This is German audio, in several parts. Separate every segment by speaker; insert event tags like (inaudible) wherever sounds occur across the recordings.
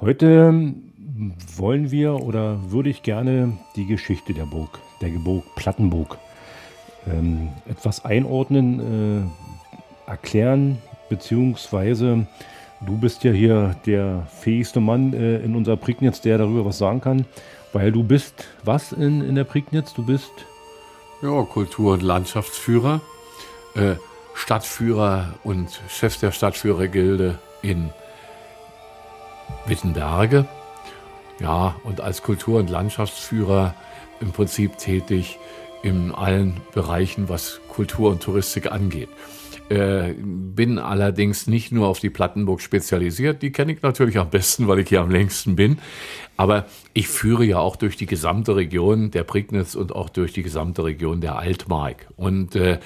Speaker 1: Heute wollen wir oder würde ich gerne die Geschichte der Burg, der Burg Plattenburg, ähm, etwas einordnen, äh, erklären, beziehungsweise du bist ja hier der fähigste Mann äh, in unserer Prignitz, der darüber was sagen kann, weil du bist was in, in der Prignitz? Du bist
Speaker 2: ja, Kultur- und Landschaftsführer, äh, Stadtführer und Chef der Stadtführergilde in Wittenberge. Ja, und als Kultur- und Landschaftsführer im Prinzip tätig in allen Bereichen, was Kultur und Touristik angeht. Äh, bin allerdings nicht nur auf die Plattenburg spezialisiert, die kenne ich natürlich am besten, weil ich hier am längsten bin. Aber ich führe ja auch durch die gesamte Region der Prignitz und auch durch die gesamte Region der Altmark. Und äh,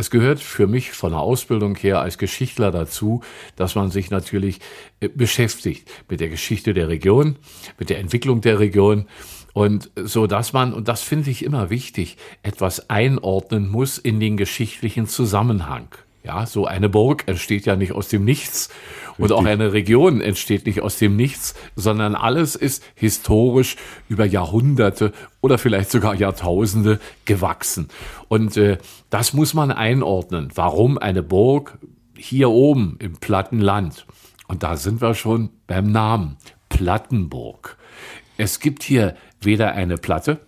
Speaker 2: es gehört für mich von der Ausbildung her als Geschichtler dazu, dass man sich natürlich äh, beschäftigt mit der Geschichte der Region, mit der Entwicklung der Region und so dass man, und das finde ich immer wichtig, etwas einordnen muss in den geschichtlichen Zusammenhang. Ja, so eine Burg entsteht ja nicht aus dem Nichts Richtig. und auch eine Region entsteht nicht aus dem Nichts, sondern alles ist historisch über Jahrhunderte oder vielleicht sogar Jahrtausende gewachsen. Und äh, das muss man einordnen. Warum eine Burg hier oben im Plattenland? Und da sind wir schon beim Namen Plattenburg. Es gibt hier weder eine Platte,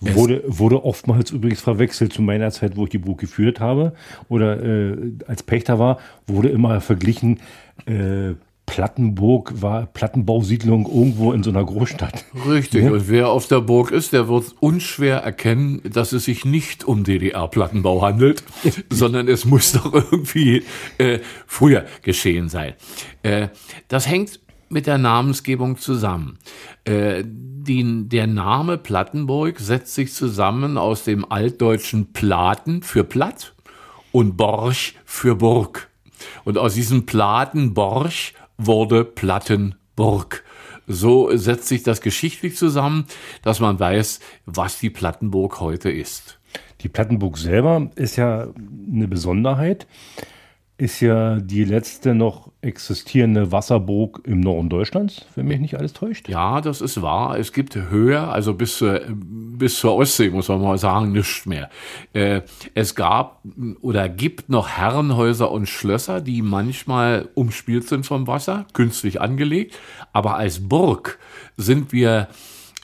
Speaker 1: Wurde, wurde oftmals übrigens verwechselt zu meiner Zeit, wo ich die Burg geführt habe oder äh, als Pächter war, wurde immer verglichen, äh, Plattenburg war Plattenbausiedlung irgendwo in so einer Großstadt.
Speaker 2: Richtig, ja? und wer auf der Burg ist, der wird unschwer erkennen, dass es sich nicht um DDR-Plattenbau handelt, (laughs) sondern es muss doch irgendwie äh, früher geschehen sein. Äh, das hängt mit der Namensgebung zusammen. Äh, die, der Name Plattenburg setzt sich zusammen aus dem altdeutschen Platen für Platt und Borch für Burg. Und aus diesem Platen Borch wurde Plattenburg. So setzt sich das geschichtlich zusammen, dass man weiß, was die Plattenburg heute ist.
Speaker 1: Die Plattenburg selber ist ja eine Besonderheit ist ja die letzte noch existierende Wasserburg im Norden Deutschlands, wenn mich nicht alles täuscht.
Speaker 2: Ja, das ist wahr. Es gibt höher, also bis, zur, bis zur Ostsee, muss man mal sagen, nichts mehr. Äh, es gab oder gibt noch Herrenhäuser und Schlösser, die manchmal umspielt sind vom Wasser, künstlich angelegt. Aber als Burg sind wir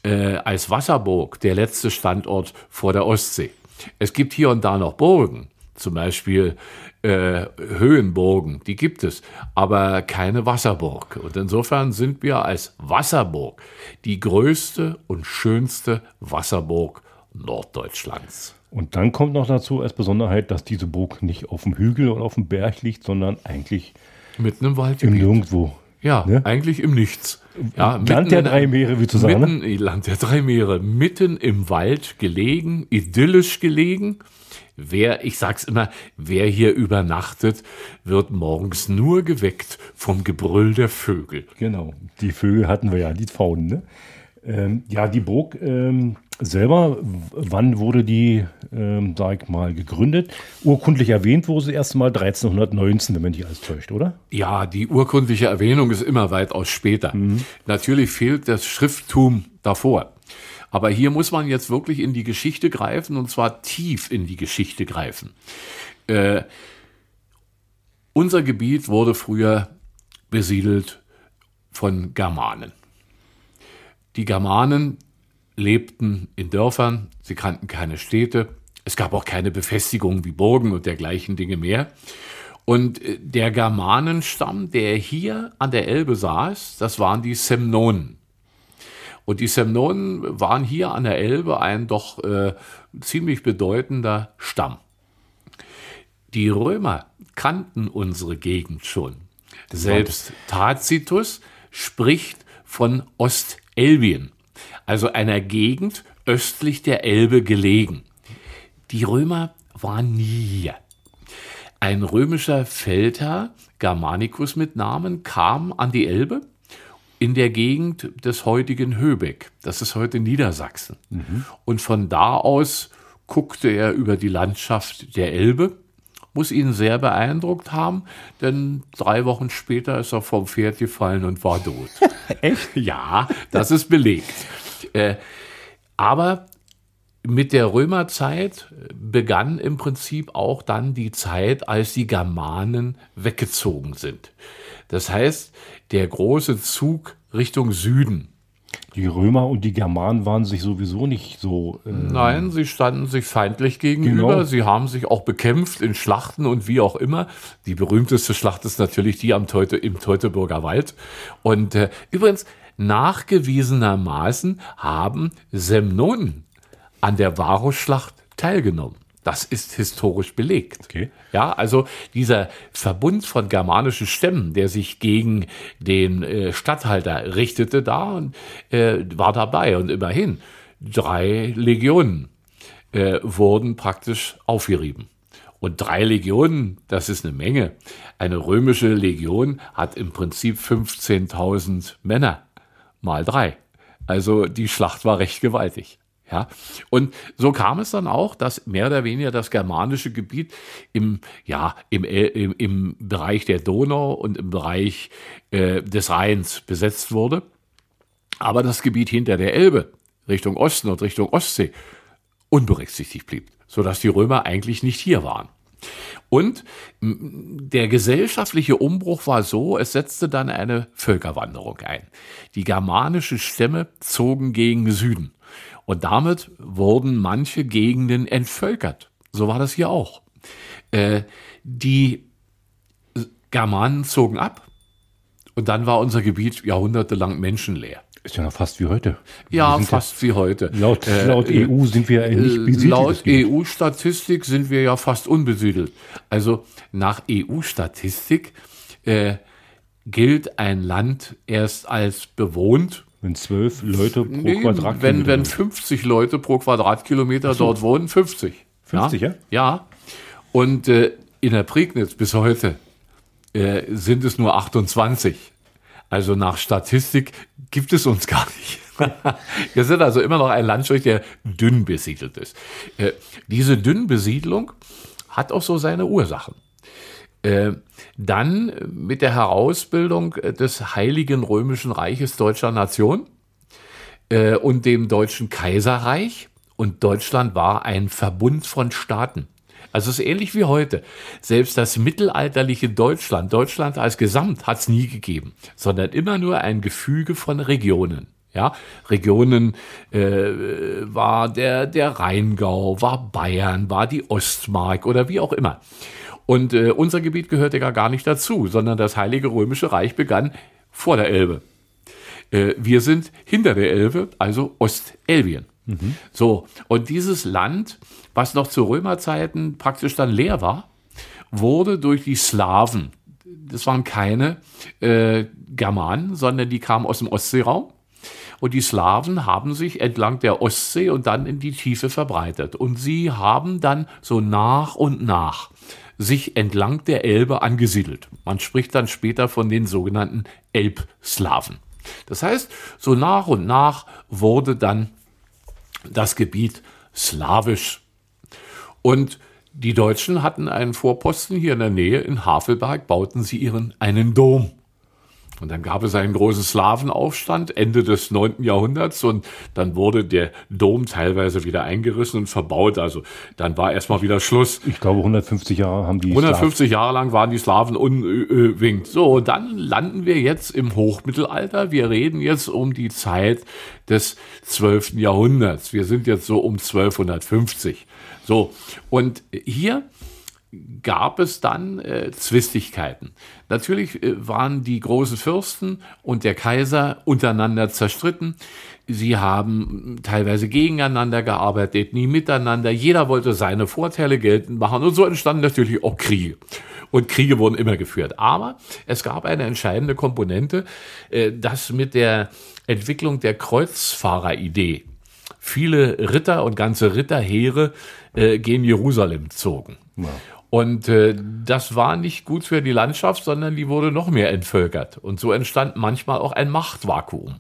Speaker 2: äh, als Wasserburg der letzte Standort vor der Ostsee. Es gibt hier und da noch Burgen zum Beispiel äh, Höhenburgen, die gibt es, aber keine Wasserburg. Und insofern sind wir als Wasserburg die größte und schönste Wasserburg Norddeutschlands.
Speaker 1: Und dann kommt noch dazu als Besonderheit, dass diese Burg nicht auf dem Hügel oder auf dem Berg liegt, sondern eigentlich
Speaker 2: mitten im Wald.
Speaker 1: Im Nirgendwo.
Speaker 2: Ja, ne? eigentlich im Nichts. Ja,
Speaker 1: Land der drei Meere, wie zu sagen.
Speaker 2: Mitten, ne? Land der drei Meere, mitten im Wald gelegen, idyllisch gelegen. Wer, ich sag's immer, wer hier übernachtet, wird morgens nur geweckt vom Gebrüll der Vögel.
Speaker 1: Genau, die Vögel hatten wir ja, die Pfauen, ne? Ähm, ja, die Burg ähm, selber, wann wurde die, ähm, sag ich mal, gegründet? Urkundlich erwähnt wurde sie erst mal 1319, wenn man die alles täuscht, oder?
Speaker 2: Ja, die urkundliche Erwähnung ist immer weitaus später. Mhm. Natürlich fehlt das Schrifttum davor. Aber hier muss man jetzt wirklich in die Geschichte greifen und zwar tief in die Geschichte greifen. Äh, unser Gebiet wurde früher besiedelt von Germanen. Die Germanen lebten in Dörfern, sie kannten keine Städte, es gab auch keine Befestigungen wie Burgen und dergleichen Dinge mehr. Und äh, der Germanenstamm, der hier an der Elbe saß, das waren die Semnonen. Und die Semnonen waren hier an der Elbe ein doch äh, ziemlich bedeutender Stamm. Die Römer kannten unsere Gegend schon. Selbst Tacitus spricht von Ostelbien, also einer Gegend östlich der Elbe gelegen. Die Römer waren nie hier. Ein römischer Feldherr, Germanicus mit Namen, kam an die Elbe in der Gegend des heutigen Höbeck. Das ist heute Niedersachsen. Mhm. Und von da aus guckte er über die Landschaft der Elbe, muss ihn sehr beeindruckt haben, denn drei Wochen später ist er vom Pferd gefallen und war tot. (laughs)
Speaker 1: Echt?
Speaker 2: Ja, das ist belegt. Äh, aber mit der Römerzeit begann im Prinzip auch dann die Zeit, als die Germanen weggezogen sind. Das heißt, der große Zug Richtung Süden.
Speaker 1: Die Römer und die Germanen waren sich sowieso nicht so.
Speaker 2: Äh Nein, sie standen sich feindlich gegenüber. Genau. Sie haben sich auch bekämpft in Schlachten und wie auch immer. Die berühmteste Schlacht ist natürlich die am Teute, im Teutoburger Wald. Und äh, übrigens, nachgewiesenermaßen haben Semnonen an der Varusschlacht teilgenommen. Das ist historisch belegt.
Speaker 1: Okay.
Speaker 2: Ja, also dieser Verbund von germanischen Stämmen, der sich gegen den äh, Statthalter richtete, da und äh, war dabei und immerhin drei Legionen äh, wurden praktisch aufgerieben. Und drei Legionen, das ist eine Menge. Eine römische Legion hat im Prinzip 15.000 Männer mal drei. Also die Schlacht war recht gewaltig. Ja, und so kam es dann auch, dass mehr oder weniger das germanische Gebiet im, ja, im, äh, im, im Bereich der Donau und im Bereich äh, des Rheins besetzt wurde. Aber das Gebiet hinter der Elbe, Richtung Osten und Richtung Ostsee, unberücksichtigt blieb, sodass die Römer eigentlich nicht hier waren. Und der gesellschaftliche Umbruch war so, es setzte dann eine Völkerwanderung ein. Die germanischen Stämme zogen gegen Süden. Und damit wurden manche Gegenden entvölkert. So war das hier auch. Äh, die Germanen zogen ab und dann war unser Gebiet jahrhundertelang menschenleer.
Speaker 1: Ist ja noch fast wie heute.
Speaker 2: Ja, fast wie heute.
Speaker 1: Laut, äh, laut EU sind wir ja nicht
Speaker 2: äh, besiedelt. Laut EU-Statistik sind wir ja fast unbesiedelt. Also nach EU-Statistik äh, gilt ein Land erst als bewohnt,
Speaker 1: wenn zwölf Leute pro nee, Quadratkilometer.
Speaker 2: Wenn, wenn 50 Leute pro Quadratkilometer so. dort wohnen, 50.
Speaker 1: 50, ja?
Speaker 2: Ja. ja. Und äh, in der Prignitz bis heute äh, sind es nur 28. Also nach Statistik gibt es uns gar nicht. (laughs) Wir sind also immer noch ein Landstrich, der dünn besiedelt ist. Äh, diese Dünnbesiedlung hat auch so seine Ursachen. Äh, dann mit der Herausbildung des Heiligen Römischen Reiches deutscher Nation äh, und dem Deutschen Kaiserreich. Und Deutschland war ein Verbund von Staaten. Also es ist ähnlich wie heute. Selbst das mittelalterliche Deutschland, Deutschland als Gesamt hat es nie gegeben, sondern immer nur ein Gefüge von Regionen. Ja, Regionen äh, war der, der Rheingau, war Bayern, war die Ostmark oder wie auch immer. Und äh, unser Gebiet gehörte gar, gar nicht dazu, sondern das Heilige Römische Reich begann vor der Elbe. Äh, wir sind hinter der Elbe, also Ostelbien. Mhm. So, und dieses Land, was noch zu Römerzeiten praktisch dann leer war, wurde durch die Slawen, das waren keine äh, Germanen, sondern die kamen aus dem Ostseeraum. Und die Slawen haben sich entlang der Ostsee und dann in die Tiefe verbreitet. Und sie haben dann so nach und nach sich entlang der Elbe angesiedelt. Man spricht dann später von den sogenannten Elbslawen. Das heißt, so nach und nach wurde dann das Gebiet slawisch. Und die Deutschen hatten einen Vorposten hier in der Nähe, in Havelberg bauten sie ihren einen Dom. Und dann gab es einen großen Slawenaufstand Ende des 9. Jahrhunderts und dann wurde der Dom teilweise wieder eingerissen und verbaut. Also dann war erstmal wieder Schluss.
Speaker 1: Ich glaube 150 Jahre haben die
Speaker 2: 150 Slaven. Jahre lang waren die Slawen unwinkt. So, dann landen wir jetzt im Hochmittelalter. Wir reden jetzt um die Zeit des 12. Jahrhunderts. Wir sind jetzt so um 1250. So, und hier gab es dann äh, Zwistigkeiten. Natürlich äh, waren die großen Fürsten und der Kaiser untereinander zerstritten. Sie haben teilweise gegeneinander gearbeitet, nie miteinander. Jeder wollte seine Vorteile geltend machen und so entstanden natürlich auch Kriege. Und Kriege wurden immer geführt. Aber es gab eine entscheidende Komponente, äh, dass mit der Entwicklung der Kreuzfahreridee viele Ritter und ganze Ritterheere äh, gen Jerusalem zogen. Ja. Und äh, das war nicht gut für die Landschaft, sondern die wurde noch mehr entvölkert. Und so entstand manchmal auch ein Machtvakuum.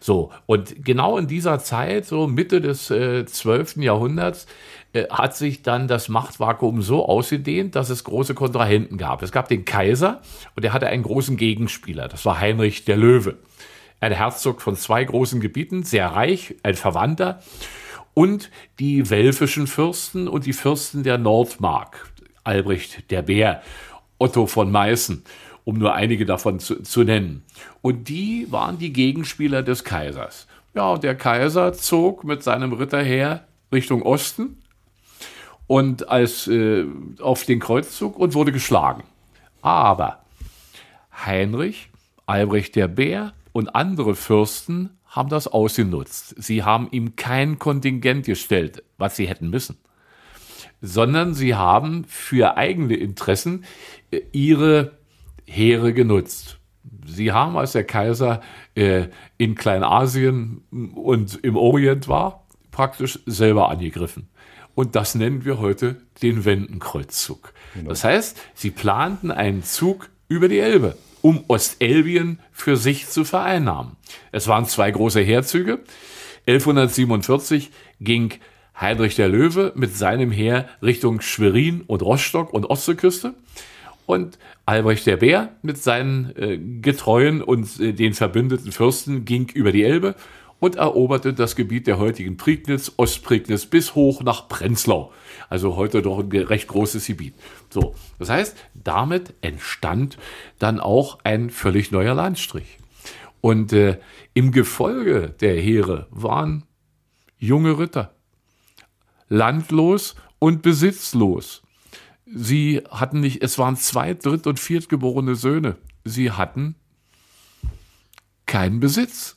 Speaker 2: So, und genau in dieser Zeit, so Mitte des äh, 12. Jahrhunderts, äh, hat sich dann das Machtvakuum so ausgedehnt, dass es große Kontrahenten gab. Es gab den Kaiser und er hatte einen großen Gegenspieler. Das war Heinrich der Löwe. Ein Herzog von zwei großen Gebieten, sehr reich, ein Verwandter. Und die welfischen Fürsten und die Fürsten der Nordmark. Albrecht der Bär, Otto von Meißen, um nur einige davon zu, zu nennen. Und die waren die Gegenspieler des Kaisers. Ja, und der Kaiser zog mit seinem Ritterheer Richtung Osten und als äh, auf den Kreuzzug und wurde geschlagen. Aber Heinrich, Albrecht der Bär und andere Fürsten haben das ausgenutzt. Sie haben ihm kein Kontingent gestellt, was sie hätten müssen, sondern sie haben für eigene Interessen äh, ihre Heere genutzt. Sie haben, als der Kaiser äh, in Kleinasien und im Orient war, praktisch selber angegriffen. Und das nennen wir heute den Wendenkreuzzug. Genau. Das heißt, sie planten einen Zug über die Elbe, um Ostelbien für sich zu vereinnahmen. Es waren zwei große Heerzüge. 1147 ging Heinrich der Löwe mit seinem Heer Richtung Schwerin und Rostock und Ostseeküste. Und Albrecht der Bär mit seinen äh, Getreuen und äh, den verbündeten Fürsten ging über die Elbe und eroberte das Gebiet der heutigen Prignitz, Ostprignitz bis hoch nach Prenzlau. Also heute doch ein recht großes Gebiet. So, das heißt, damit entstand dann auch ein völlig neuer Landstrich. Und äh, im Gefolge der Heere waren junge Ritter, landlos und besitzlos. Sie hatten nicht, es waren zweit-, dritt- und viertgeborene Söhne. Sie hatten keinen Besitz.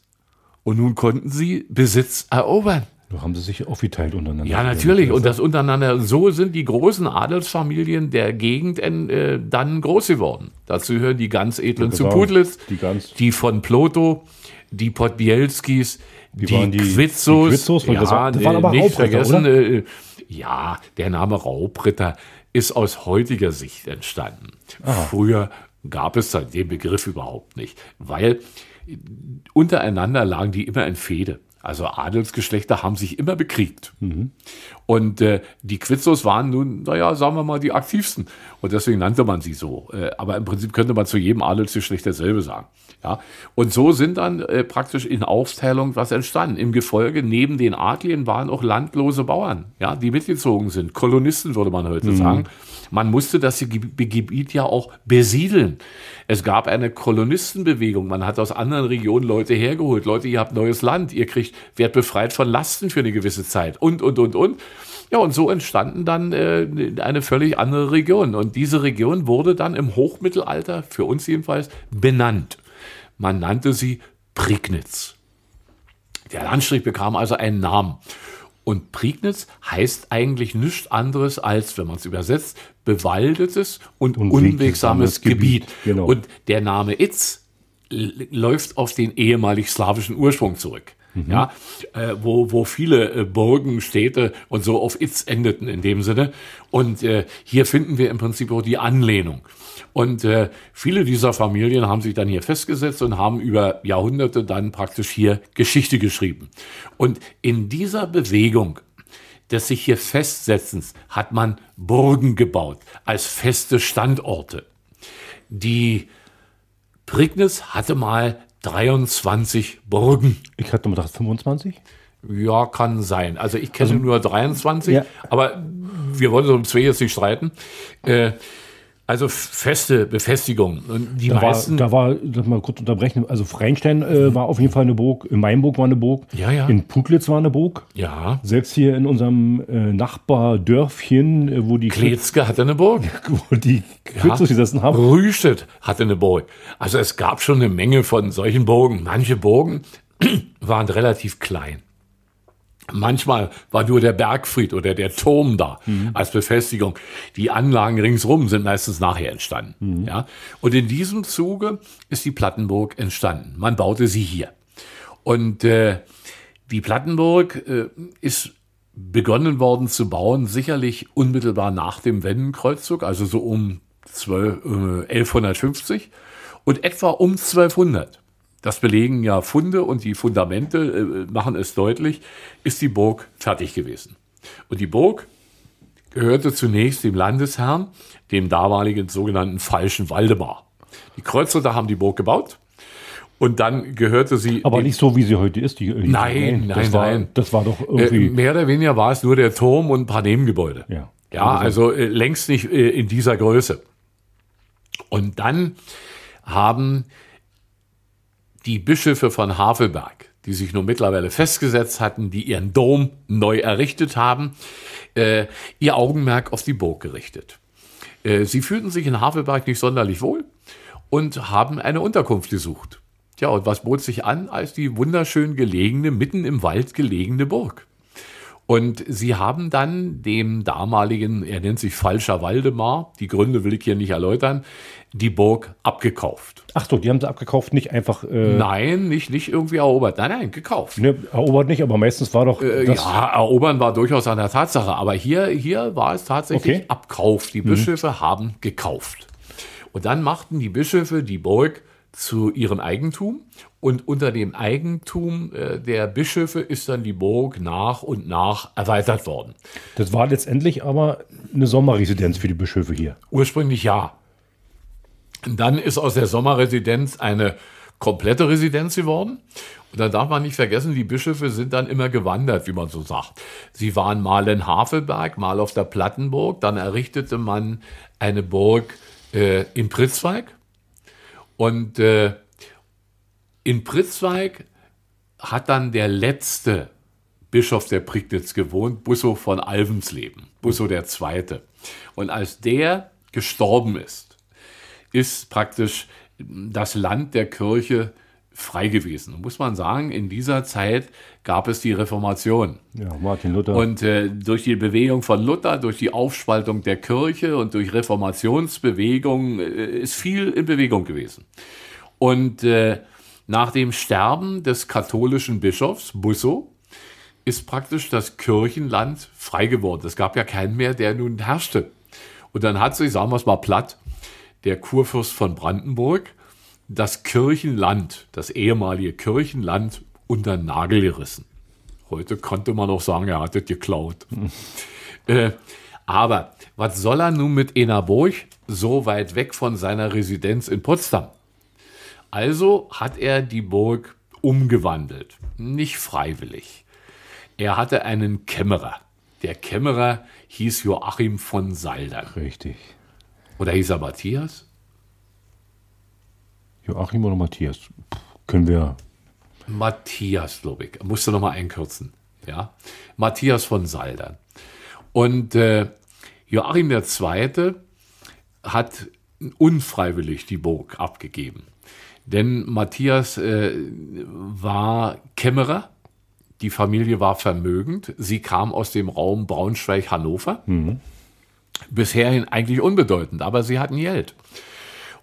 Speaker 2: Und nun konnten sie Besitz erobern.
Speaker 1: Da haben sie sich aufgeteilt untereinander.
Speaker 2: Ja, natürlich. Und das untereinander. So sind die großen Adelsfamilien der Gegend äh, dann groß geworden. Dazu gehören die ganz edlen ja, zu Pudlitz, die, ganz die von Ploto, die Podbielskis, die, die, die Quizzos. Die Quizzos ja, das, war, das waren aber nicht vergessen. Äh, ja, der Name Raubritter ist aus heutiger Sicht entstanden. Aha. Früher gab es den Begriff überhaupt nicht, weil untereinander lagen die immer in Fehde. Also Adelsgeschlechter haben sich immer bekriegt. Mhm. Und äh, die Quizzos waren nun, naja, sagen wir mal, die aktivsten. Und deswegen nannte man sie so. Äh, aber im Prinzip könnte man zu jedem Adelsgeschlecht dasselbe sagen. Ja? Und so sind dann äh, praktisch in Aufteilung was entstanden. Im Gefolge neben den Adligen waren auch landlose Bauern, ja, die mitgezogen sind. Kolonisten würde man heute mhm. sagen. Man musste das Gebiet ja auch besiedeln. Es gab eine Kolonistenbewegung. Man hat aus anderen Regionen Leute hergeholt. Leute, ihr habt neues Land. Ihr kriegt, werdet befreit von Lasten für eine gewisse Zeit. Und, und, und, und. Ja, und so entstanden dann äh, eine völlig andere Region. Und diese Region wurde dann im Hochmittelalter, für uns jedenfalls, benannt. Man nannte sie Prignitz. Der Landstrich bekam also einen Namen. Und Prignitz heißt eigentlich nichts anderes als, wenn man es übersetzt, bewaldetes und, und unwegsames Gebiet. Gebiet. Genau. Und der Name Itz läuft auf den ehemalig slawischen Ursprung zurück. Mhm. Ja, äh, wo, wo viele äh, Burgen, Städte und so auf Itz endeten in dem Sinne. Und äh, hier finden wir im Prinzip auch die Anlehnung. Und äh, viele dieser Familien haben sich dann hier festgesetzt und haben über Jahrhunderte dann praktisch hier Geschichte geschrieben. Und in dieser Bewegung des sich hier Festsetzens hat man Burgen gebaut als feste Standorte. Die Prignitz hatte mal 23 Burgen.
Speaker 1: Ich hatte mal gedacht 25.
Speaker 2: Ja, kann sein. Also ich kenne also, nur 23, ja. aber wir wollen so um zwei jetzt nicht streiten. Äh, also feste Befestigung. Und die
Speaker 1: da
Speaker 2: meisten.
Speaker 1: War, da war, lass mal kurz unterbrechen, also Freinstein äh, war auf jeden Fall eine Burg, in Mainburg war eine Burg,
Speaker 2: ja, ja.
Speaker 1: in Putlitz war eine Burg.
Speaker 2: Ja.
Speaker 1: Selbst hier in unserem äh, Nachbardörfchen, äh, wo die.
Speaker 2: Kletzke hatte eine Burg. (laughs)
Speaker 1: Wo die Kürzos ja. gesessen haben.
Speaker 2: Rüstedt hatte eine Burg. Also es gab schon eine Menge von solchen Burgen. Manche Burgen (clears throat) waren relativ klein. Manchmal war nur der Bergfried oder der Turm da mhm. als Befestigung. Die Anlagen ringsrum sind meistens nachher entstanden. Mhm. Ja? Und in diesem Zuge ist die Plattenburg entstanden. Man baute sie hier. Und äh, die Plattenburg äh, ist begonnen worden zu bauen, sicherlich unmittelbar nach dem Wendenkreuzzug, also so um 12, äh, 1150 und etwa um 1200 das belegen ja Funde und die Fundamente äh, machen es deutlich, ist die Burg fertig gewesen. Und die Burg gehörte zunächst dem Landesherrn, dem damaligen sogenannten falschen Waldemar. Die Kreuzritter haben die Burg gebaut und dann gehörte sie.
Speaker 1: Aber nicht so, wie sie heute ist. Die,
Speaker 2: die nein, nein,
Speaker 1: das war,
Speaker 2: nein.
Speaker 1: Das war doch irgendwie.
Speaker 2: Äh, mehr oder weniger war es nur der Turm und ein paar Nebengebäude.
Speaker 1: Ja.
Speaker 2: Ja, also äh, längst nicht äh, in dieser Größe. Und dann haben die Bischöfe von Havelberg, die sich nun mittlerweile festgesetzt hatten, die ihren Dom neu errichtet haben, äh, ihr Augenmerk auf die Burg gerichtet. Äh, sie fühlten sich in Havelberg nicht sonderlich wohl und haben eine Unterkunft gesucht. Tja, und was bot sich an als die wunderschön gelegene, mitten im Wald gelegene Burg? Und sie haben dann dem damaligen, er nennt sich Falscher Waldemar, die Gründe will ich hier nicht erläutern, die Burg abgekauft.
Speaker 1: Ach so, die haben sie abgekauft, nicht einfach.
Speaker 2: Äh, nein, nicht, nicht irgendwie erobert. Nein, nein, gekauft.
Speaker 1: Ne, erobert nicht, aber meistens war doch.
Speaker 2: Äh, ja, erobern war durchaus eine Tatsache. Aber hier, hier war es tatsächlich
Speaker 1: Okay.
Speaker 2: Abkauf. Die Bischöfe haben gekauft. Und dann machten die Bischöfe die Burg zu ihrem Eigentum. Und unter dem Eigentum äh, der Bischöfe ist dann die Burg nach und nach erweitert worden.
Speaker 1: Das war letztendlich aber eine Sommerresidenz für die Bischöfe hier.
Speaker 2: Ursprünglich ja. Und dann ist aus der Sommerresidenz eine komplette Residenz geworden. Und dann darf man nicht vergessen, die Bischöfe sind dann immer gewandert, wie man so sagt. Sie waren mal in Havelberg, mal auf der Plattenburg. Dann errichtete man eine Burg äh, in Pritzweig. Und äh, in Pritzweig hat dann der letzte Bischof der Prignitz gewohnt, Busso von Alvensleben, Busso der Zweite. Und als der gestorben ist, ist praktisch das Land der Kirche frei gewesen. Muss man sagen, in dieser Zeit gab es die Reformation.
Speaker 1: Ja, Martin Luther.
Speaker 2: Und äh, durch die Bewegung von Luther, durch die Aufspaltung der Kirche und durch Reformationsbewegung äh, ist viel in Bewegung gewesen. Und äh, nach dem Sterben des katholischen Bischofs Busso ist praktisch das Kirchenland frei geworden. Es gab ja keinen mehr, der nun herrschte. Und dann hat sich, sagen wir es mal platt, der Kurfürst von Brandenburg das Kirchenland, das ehemalige Kirchenland, unter den Nagel gerissen. Heute konnte man auch sagen, er hat es geklaut. (laughs) äh, aber was soll er nun mit Enaburg so weit weg von seiner Residenz in Potsdam? Also hat er die Burg umgewandelt, nicht freiwillig. Er hatte einen Kämmerer. Der Kämmerer hieß Joachim von Saldern.
Speaker 1: Richtig.
Speaker 2: Oder hieß er Matthias?
Speaker 1: Joachim oder Matthias? Puh, können wir.
Speaker 2: Matthias, glaube ich. Musste noch mal einkürzen. Ja, Matthias von Saldern. Und äh, Joachim II. hat unfreiwillig die Burg abgegeben. Denn Matthias äh, war Kämmerer, die Familie war vermögend, sie kam aus dem Raum Braunschweig-Hannover. Bisherhin eigentlich unbedeutend, aber sie hatten Geld.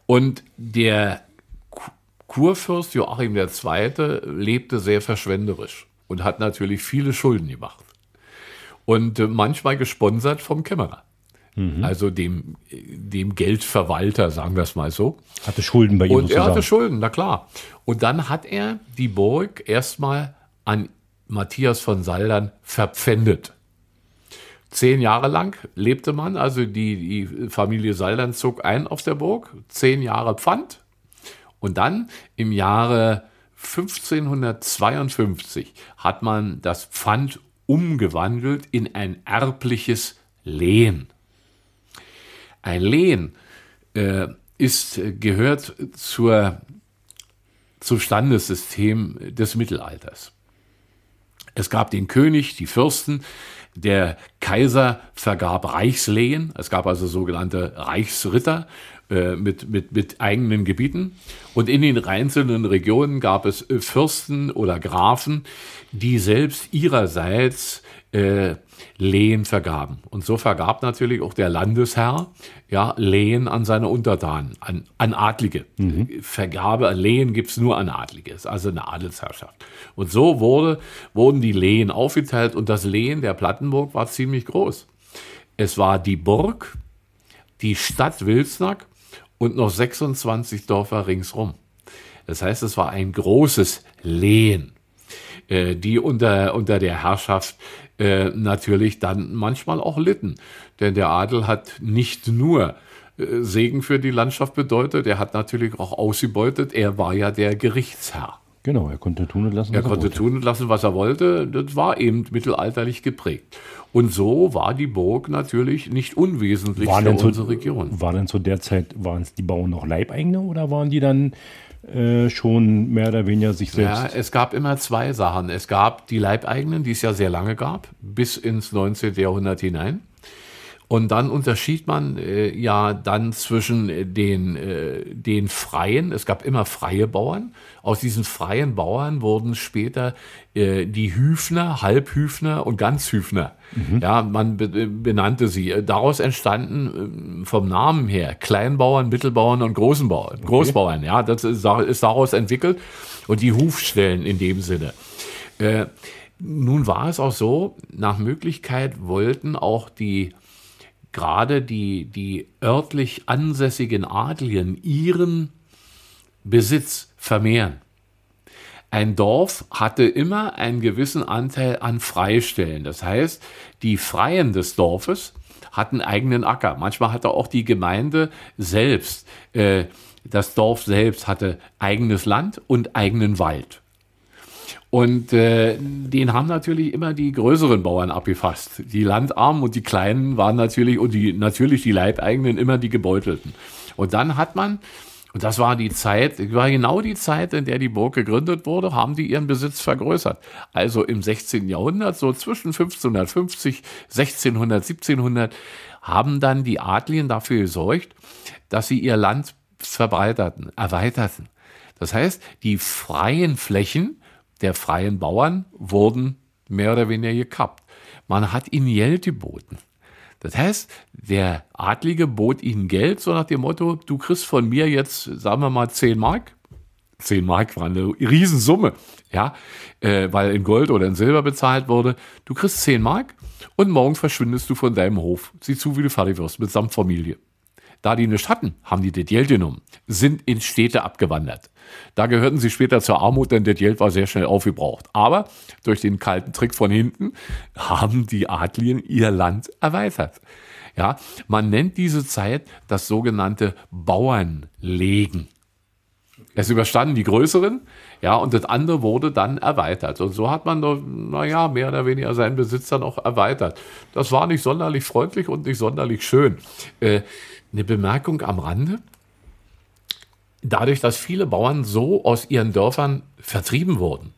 Speaker 2: Und der Ku- Kurfürst Joachim II. lebte sehr verschwenderisch und hat natürlich viele Schulden gemacht. Und äh, manchmal gesponsert vom Kämmerer. Also dem, dem Geldverwalter, sagen wir es mal so.
Speaker 1: Hatte Schulden bei ihm
Speaker 2: Und er
Speaker 1: sozusagen.
Speaker 2: hatte Schulden, na klar. Und dann hat er die Burg erstmal an Matthias von Saldern verpfändet. Zehn Jahre lang lebte man, also die, die Familie Saldern zog ein auf der Burg, zehn Jahre Pfand. Und dann im Jahre 1552 hat man das Pfand umgewandelt in ein erbliches Lehen. Ein Lehen äh, ist, gehört zur, zum Standessystem des Mittelalters. Es gab den König, die Fürsten, der Kaiser vergab Reichslehen, es gab also sogenannte Reichsritter äh, mit, mit, mit eigenen Gebieten. Und in den einzelnen Regionen gab es Fürsten oder Grafen, die selbst ihrerseits äh, Lehen vergaben. Und so vergab natürlich auch der Landesherr ja, Lehen an seine Untertanen, an, an Adlige. Vergabe, Lehen gibt's nur an Adlige, ist also eine Adelsherrschaft. Und so wurde, wurden die Lehen aufgeteilt und das Lehen der Plattenburg war ziemlich groß. Es war die Burg, die Stadt Wilsnack und noch 26 Dörfer ringsrum. Das heißt, es war ein großes Lehen, äh, die unter, unter der Herrschaft äh, natürlich dann manchmal auch litten. Denn der Adel hat nicht nur äh, Segen für die Landschaft bedeutet, er hat natürlich auch ausgebeutet, er war ja der Gerichtsherr.
Speaker 1: Genau, er konnte tun und lassen,
Speaker 2: was er, er konnte wollte. tun und lassen, was er wollte. Das war eben mittelalterlich geprägt. Und so war die Burg natürlich nicht unwesentlich
Speaker 1: war für unsere zu, Region. War denn zu der Zeit, waren es die Bauern noch Leibeigene oder waren die dann äh, schon mehr oder weniger sich selbst?
Speaker 2: Ja, es gab immer zwei Sachen. Es gab die Leibeigenen, die es ja sehr lange gab, bis ins 19. Jahrhundert hinein. Und dann unterschied man äh, ja dann zwischen äh, den, äh, den Freien, es gab immer freie Bauern. Aus diesen freien Bauern wurden später äh, die Hüfner, Halbhüfner und Ganzhüfner. Mhm. Ja, man be benannte sie. Daraus entstanden äh, vom Namen her Kleinbauern, Mittelbauern und Großen Bauern, okay. Großbauern. Ja, das ist, ist, daraus entwickelt. Und die Hufstellen in dem Sinne. Äh, nun war es auch so, nach Möglichkeit wollten auch die gerade die, die örtlich ansässigen Adligen ihren Besitz vermehren. Ein Dorf hatte immer einen gewissen Anteil an Freistellen. Das heißt, die Freien des Dorfes hatten eigenen Acker. Manchmal hatte auch die Gemeinde selbst, äh, das Dorf selbst hatte eigenes Land und eigenen Wald. Und äh, den haben natürlich immer die größeren Bauern abgefasst. Die Landarmen und die Kleinen waren natürlich, und die natürlich die Leibeigenen immer die Gebeutelten. Und dann hat man, und das war die Zeit, war genau die Zeit, in der die Burg gegründet wurde, haben die ihren Besitz vergrößert. Also im 16. Jahrhundert, so zwischen 1550, 1600, 1700, haben dann die Adligen dafür gesorgt, dass sie ihr Land verbreiterten, erweiterten. Das heißt, die freien Flächen, der freien Bauern wurden mehr oder weniger gekappt. Man hat ihnen Geld geboten. Das heißt, der Adlige bot ihnen Geld, so nach dem Motto, du kriegst von mir jetzt, sagen wir mal, 10 Mark. 10 Mark war eine Riesensumme, ja, äh, weil in Gold oder in Silber bezahlt wurde. Du kriegst 10 Mark und morgen verschwindest du von deinem Hof. Sieh zu, wie du fertig wirst, mitsamt Familie. Da die nicht hatten, haben die das Geld genommen, sind in Städte abgewandert. Da gehörten sie später zur Armut, denn das Geld war sehr schnell aufgebraucht. Aber durch den kalten Trick von hinten haben die Adligen ihr Land erweitert. Ja, man nennt diese Zeit das sogenannte Bauernlegen. Es überstanden die größeren, ja, und das andere wurde dann erweitert. Und so hat man, naja, mehr oder weniger seinen Besitz dann auch erweitert. Das war nicht sonderlich freundlich und nicht sonderlich schön. Äh, eine Bemerkung am Rande dadurch, dass viele Bauern so aus ihren Dörfern vertrieben wurden,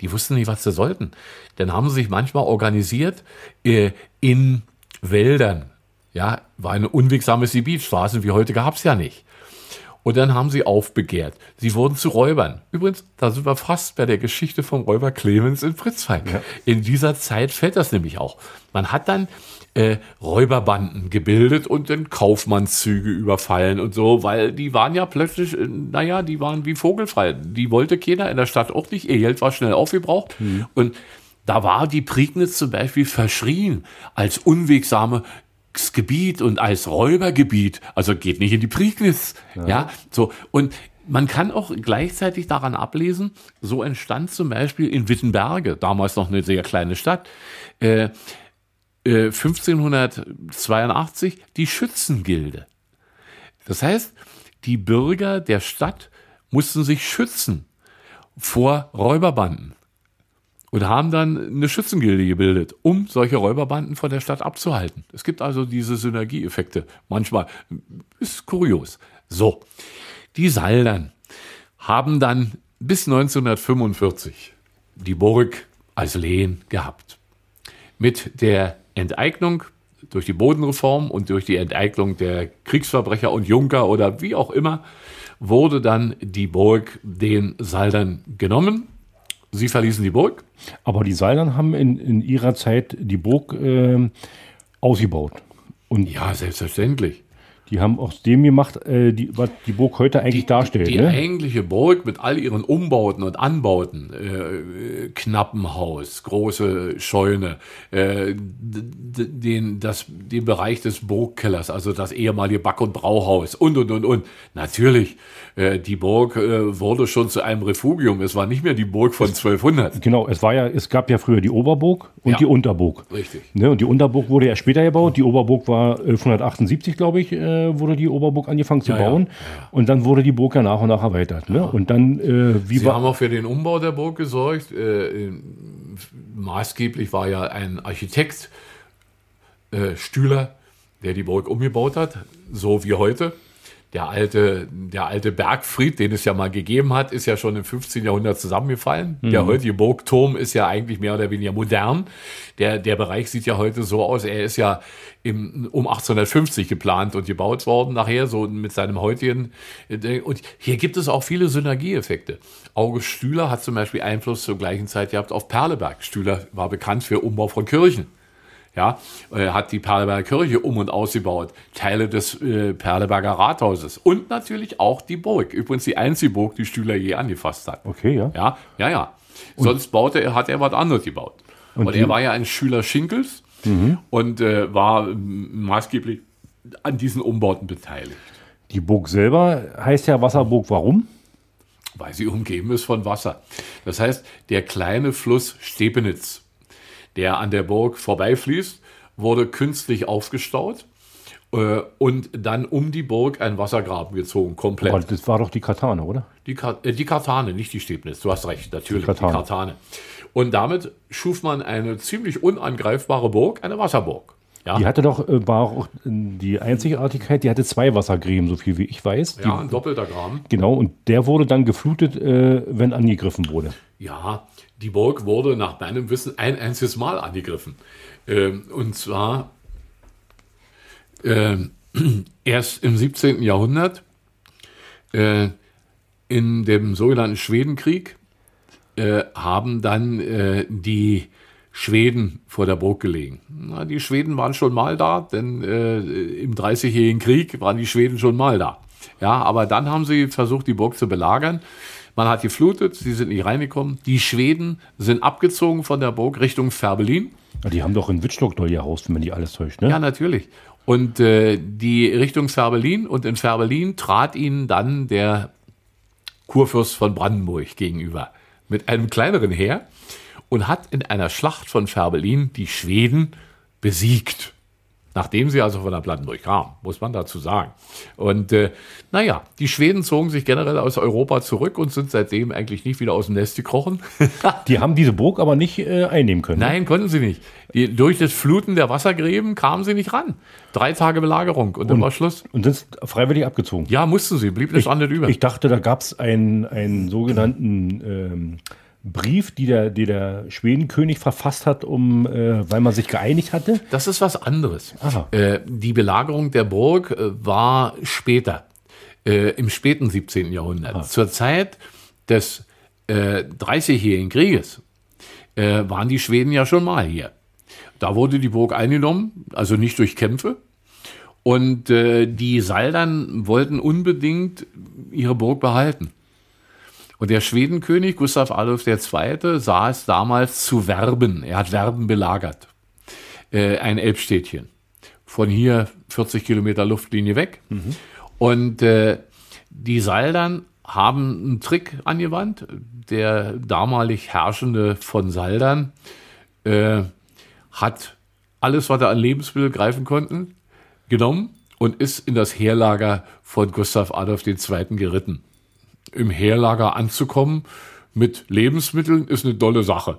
Speaker 2: die wussten nicht, was sie sollten. Dann haben sie sich manchmal organisiert äh, in Wäldern. Ja, war eine unwegsames Gebiet. Straßen wie heute gab es ja nicht. Und dann haben sie aufbegehrt. Sie wurden zu Räubern. Übrigens, da sind wir fast bei der Geschichte vom Räuber Clemens in Pritzweig. Ja. In dieser Zeit fällt das nämlich auch. Man hat dann äh, Räuberbanden gebildet und dann Kaufmannszüge überfallen und so, weil die waren ja plötzlich, äh, naja, die waren wie vogelfrei. Die wollte keiner in der Stadt auch nicht. Ihr Geld war schnell aufgebraucht. Mhm. Und da war die Prignitz zum Beispiel verschrien als unwegsame Gebiet und als Räubergebiet. Also geht nicht in die Prignitz. Ja, ja so. Und man kann auch gleichzeitig daran ablesen, so entstand zum Beispiel in Wittenberge, damals noch eine sehr kleine Stadt, äh, 1582 äh, die Schützengilde. Das heißt, die Bürger der Stadt mussten sich schützen vor Räuberbanden und haben dann eine Schützengilde gebildet, um solche Räuberbanden von der Stadt abzuhalten. Es gibt also diese Synergieeffekte. Manchmal ist kurios. So, die Saldern haben dann bis 1945 die Burg als Lehen gehabt. Mit der Enteignung durch die Bodenreform und durch die Enteignung der Kriegsverbrecher und Junker oder wie auch immer, wurde dann die Burg den Saldern genommen. Sie verließen die Burg.
Speaker 1: Aber die Saldern haben in, in ihrer Zeit die Burg äh, ausgebaut.
Speaker 2: Und ja, selbstverständlich.
Speaker 1: Die haben aus dem gemacht, äh, die, was die Burg heute eigentlich darstellt.
Speaker 2: Die
Speaker 1: ne?
Speaker 2: eigentliche Burg mit all ihren Umbauten und Anbauten, äh, Knappenhaus, große Scheune, äh, den, das, den Bereich des Burgkellers, also das ehemalige Back- und Brauhaus und, und, und, und. Natürlich, äh, die Burg äh, wurde schon zu einem Refugium. Es war nicht mehr die Burg von 1200.
Speaker 1: Genau, es war ja, es gab ja früher die Oberburg und
Speaker 2: Ja.
Speaker 1: die Unterburg.
Speaker 2: Richtig.
Speaker 1: Ne, und die Unterburg wurde ja später gebaut. Die Oberburg war 1178, glaube ich, äh, wurde die Oberburg angefangen zu
Speaker 2: Ja, ja.
Speaker 1: bauen. Und dann wurde die Burg ja nach und nach erweitert. Ne? Und dann, äh, wie
Speaker 2: Sie
Speaker 1: war.
Speaker 2: haben auch für den Umbau der Burg gesorgt. Äh, maßgeblich war ja ein Architekt, äh, Stühler, der die Burg umgebaut hat, so wie heute. Der alte, der alte Bergfried, den es ja mal gegeben hat, ist ja schon im 15. Jahrhundert zusammengefallen. Der heutige Burgturm ist ja eigentlich mehr oder weniger modern. Der, der Bereich sieht ja heute so aus. Er ist ja im, um 1850 geplant und gebaut worden, nachher so mit seinem heutigen. äh, Und hier gibt es auch viele Synergieeffekte. August Stühler hat zum Beispiel Einfluss zur gleichen Zeit gehabt auf Perleberg. Stühler war bekannt für Umbau von Kirchen. Ja, er hat die Perleberger Kirche um und ausgebaut, Teile des äh, Perleberger Rathauses und natürlich auch die Burg. Übrigens die einzige Burg, die Stühler je angefasst hat.
Speaker 1: Okay, ja.
Speaker 2: Ja, ja, ja. Sonst baute er, hat er was anderes gebaut. Und,
Speaker 1: die-
Speaker 2: er war ja ein Schüler Schinkels und äh, war ähm, maßgeblich an diesen Umbauten beteiligt.
Speaker 1: Die Burg selber heißt ja Wasserburg. Warum?
Speaker 2: weil sie umgeben ist von Wasser. Das heißt, der kleine Fluss Stepenitz, der an der Burg vorbeifließt, wurde künstlich aufgestaut äh, und dann um die Burg ein Wassergraben gezogen, komplett.
Speaker 1: Aber das war doch die Katane, oder?
Speaker 2: Die, Ka äh, die Kartane, nicht die Stepenitz, du hast recht, natürlich, die
Speaker 1: Kartane.
Speaker 2: Kartane. Und damit schuf man eine ziemlich unangreifbare Burg, eine Wasserburg. Ja,
Speaker 1: Die hatte doch, äh, war auch die Einzigartigkeit, die hatte zwei Wassergräben, so viel wie ich weiß. Die,
Speaker 2: ja ein doppelter Graben.
Speaker 1: Genau, und der wurde dann geflutet, äh, wenn angegriffen wurde.
Speaker 2: Ja, die Burg wurde nach meinem Wissen ein einziges Mal angegriffen. Ähm, und zwar ähm, (clears throat) erst im 17. Jahrhundert äh, in dem sogenannten Schwedenkrieg äh, haben dann äh, die Schweden vor der Burg gelegen. Die Schweden waren schon mal da, denn im Dreißigjährigen Krieg waren die Schweden schon mal da. Ja, aber dann haben sie versucht, die Burg zu belagern. Man hat geflutet, sie sind nicht reingekommen. Die Schweden sind abgezogen von der Burg Richtung Färbelin.
Speaker 1: Ja, die haben doch in Wittstock neu gehaust, wenn man die alles täuscht, ne?
Speaker 2: Ja, natürlich. Und äh, die Richtung Färbelin und in Färbelin trat ihnen dann der Kurfürst von Brandenburg gegenüber mit einem kleineren Heer und hat in einer Schlacht von Färbelin die Schweden besiegt. Nachdem sie also von der Brandenburg kamen, muss man dazu sagen. Und äh, naja, die Schweden zogen sich generell aus Europa zurück und sind seitdem eigentlich nicht wieder aus dem Nest gekrochen. (laughs)
Speaker 1: Die haben diese Burg aber nicht äh, einnehmen können. ne?
Speaker 2: Nein, konnten sie nicht. Die, durch das Fluten der Wassergräben kamen sie nicht ran. Drei Tage Belagerung und dann war Schluss.
Speaker 1: Und sind freiwillig abgezogen.
Speaker 2: Ja, mussten sie, blieb nichts anderes über.
Speaker 1: Ich dachte, da gab es einen, einen sogenannten ähm, Brief, die der, die der Schwedenkönig verfasst hat, um, äh, weil man sich geeinigt hatte.
Speaker 2: das ist was anderes.
Speaker 1: Aha.
Speaker 2: Äh, die Belagerung der Burg äh, war später, äh, im späten 17. Jahrhundert. Zur Zeit des äh, Dreißigjährigen Krieges äh, waren die Schweden ja schon mal hier. Da wurde die Burg eingenommen, also nicht durch Kämpfe. Und die Saldern wollten unbedingt ihre Burg behalten. Und der Schwedenkönig Gustav Adolf II. sah es damals zu Werben. Er hat Werben belagert. Äh, ein Elbstädtchen. Von hier 40 Kilometer Luftlinie weg. Und äh, die Saldern haben einen Trick angewandt. Der damalig Herrschende von Saldern äh, hat alles, was er an Lebensmittel greifen konnten, genommen und ist in das Heerlager von Gustav Adolf II. geritten. Im Heerlager anzukommen mit Lebensmitteln ist eine dolle Sache.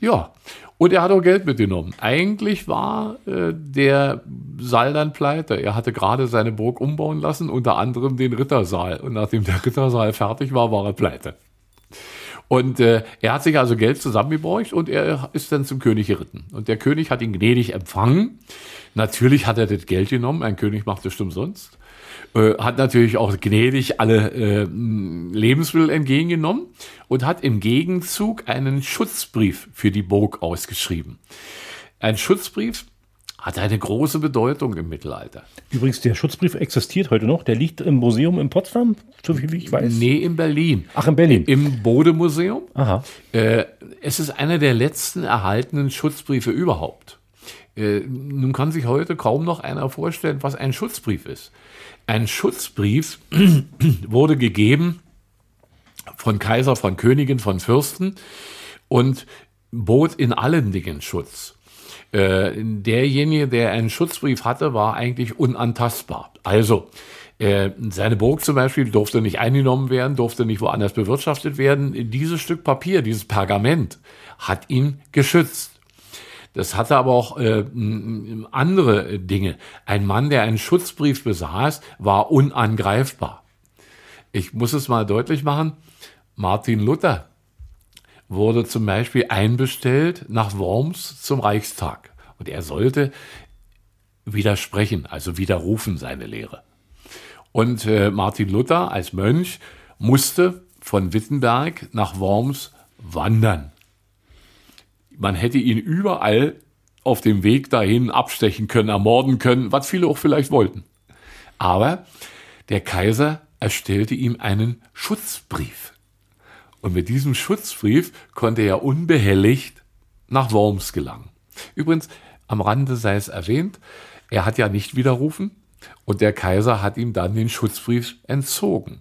Speaker 2: Ja, und er hat auch Geld mitgenommen. Eigentlich war äh, der Saal dann pleite. Er hatte gerade seine Burg umbauen lassen, unter anderem den Rittersaal. Und nachdem der Rittersaal fertig war, war er pleite. Und äh, er hat sich also Geld zusammengebraucht und er ist dann zum König geritten. Und der König hat ihn gnädig empfangen. Natürlich hat er das Geld genommen. Ein König macht das umsonst. Äh, hat natürlich auch gnädig alle äh, Lebensmittel entgegengenommen und hat im Gegenzug einen Schutzbrief für die Burg ausgeschrieben. Ein Schutzbrief hat eine große Bedeutung im Mittelalter.
Speaker 1: Übrigens, der Schutzbrief existiert heute noch. Der liegt im Museum in Potsdam, so viel wie ich weiß.
Speaker 2: Nee, in Berlin.
Speaker 1: Ach, in Berlin.
Speaker 2: Im Bode-Museum.
Speaker 1: Aha.
Speaker 2: Äh, es ist einer der letzten erhaltenen Schutzbriefe überhaupt. Äh, nun kann sich heute kaum noch einer vorstellen, was ein Schutzbrief ist. Ein Schutzbrief (clears throat) wurde gegeben von Kaiser, von Königen, von Fürsten und bot in allen Dingen Schutz. Äh, derjenige, der einen Schutzbrief hatte, war eigentlich unantastbar. Also, äh, seine Burg zum Beispiel durfte nicht eingenommen werden, durfte nicht woanders bewirtschaftet werden. Dieses Stück Papier, dieses Pergament, hat ihn geschützt. Das hatte aber auch äh, andere Dinge. Ein Mann, der einen Schutzbrief besaß, war unangreifbar. Ich muss es mal deutlich machen. Martin Luther wurde zum Beispiel einbestellt nach Worms zum Reichstag. Und er sollte widersprechen, also widerrufen seine Lehre. Und äh, Martin Luther als Mönch musste von Wittenberg nach Worms wandern. Man hätte ihn überall auf dem Weg dahin abstechen können, ermorden können, was viele auch vielleicht wollten. Aber der Kaiser erstellte ihm einen Schutzbrief. Und mit diesem Schutzbrief konnte er unbehelligt nach Worms gelangen. Übrigens, am Rande sei es erwähnt, er hat ja nicht widerrufen und der Kaiser hat ihm dann den Schutzbrief entzogen.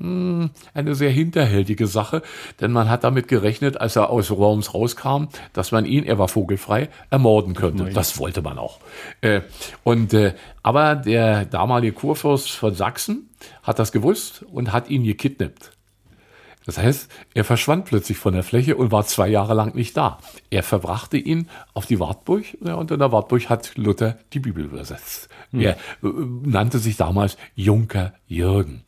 Speaker 2: Hm, eine sehr hinterhältige Sache, denn man hat damit gerechnet, als er aus Worms rauskam, dass man ihn, er war vogelfrei, ermorden könnte. Das wollte man auch. Äh, und, äh, aber der damalige Kurfürst von Sachsen hat das gewusst und hat ihn gekidnappt. Das heißt, er verschwand plötzlich von der Fläche und war zwei Jahre lang nicht da. Er verbrachte ihn auf die Wartburg ja, und in der Wartburg hat Luther die Bibel übersetzt. Hm. Er äh, nannte sich damals Junker Jürgen.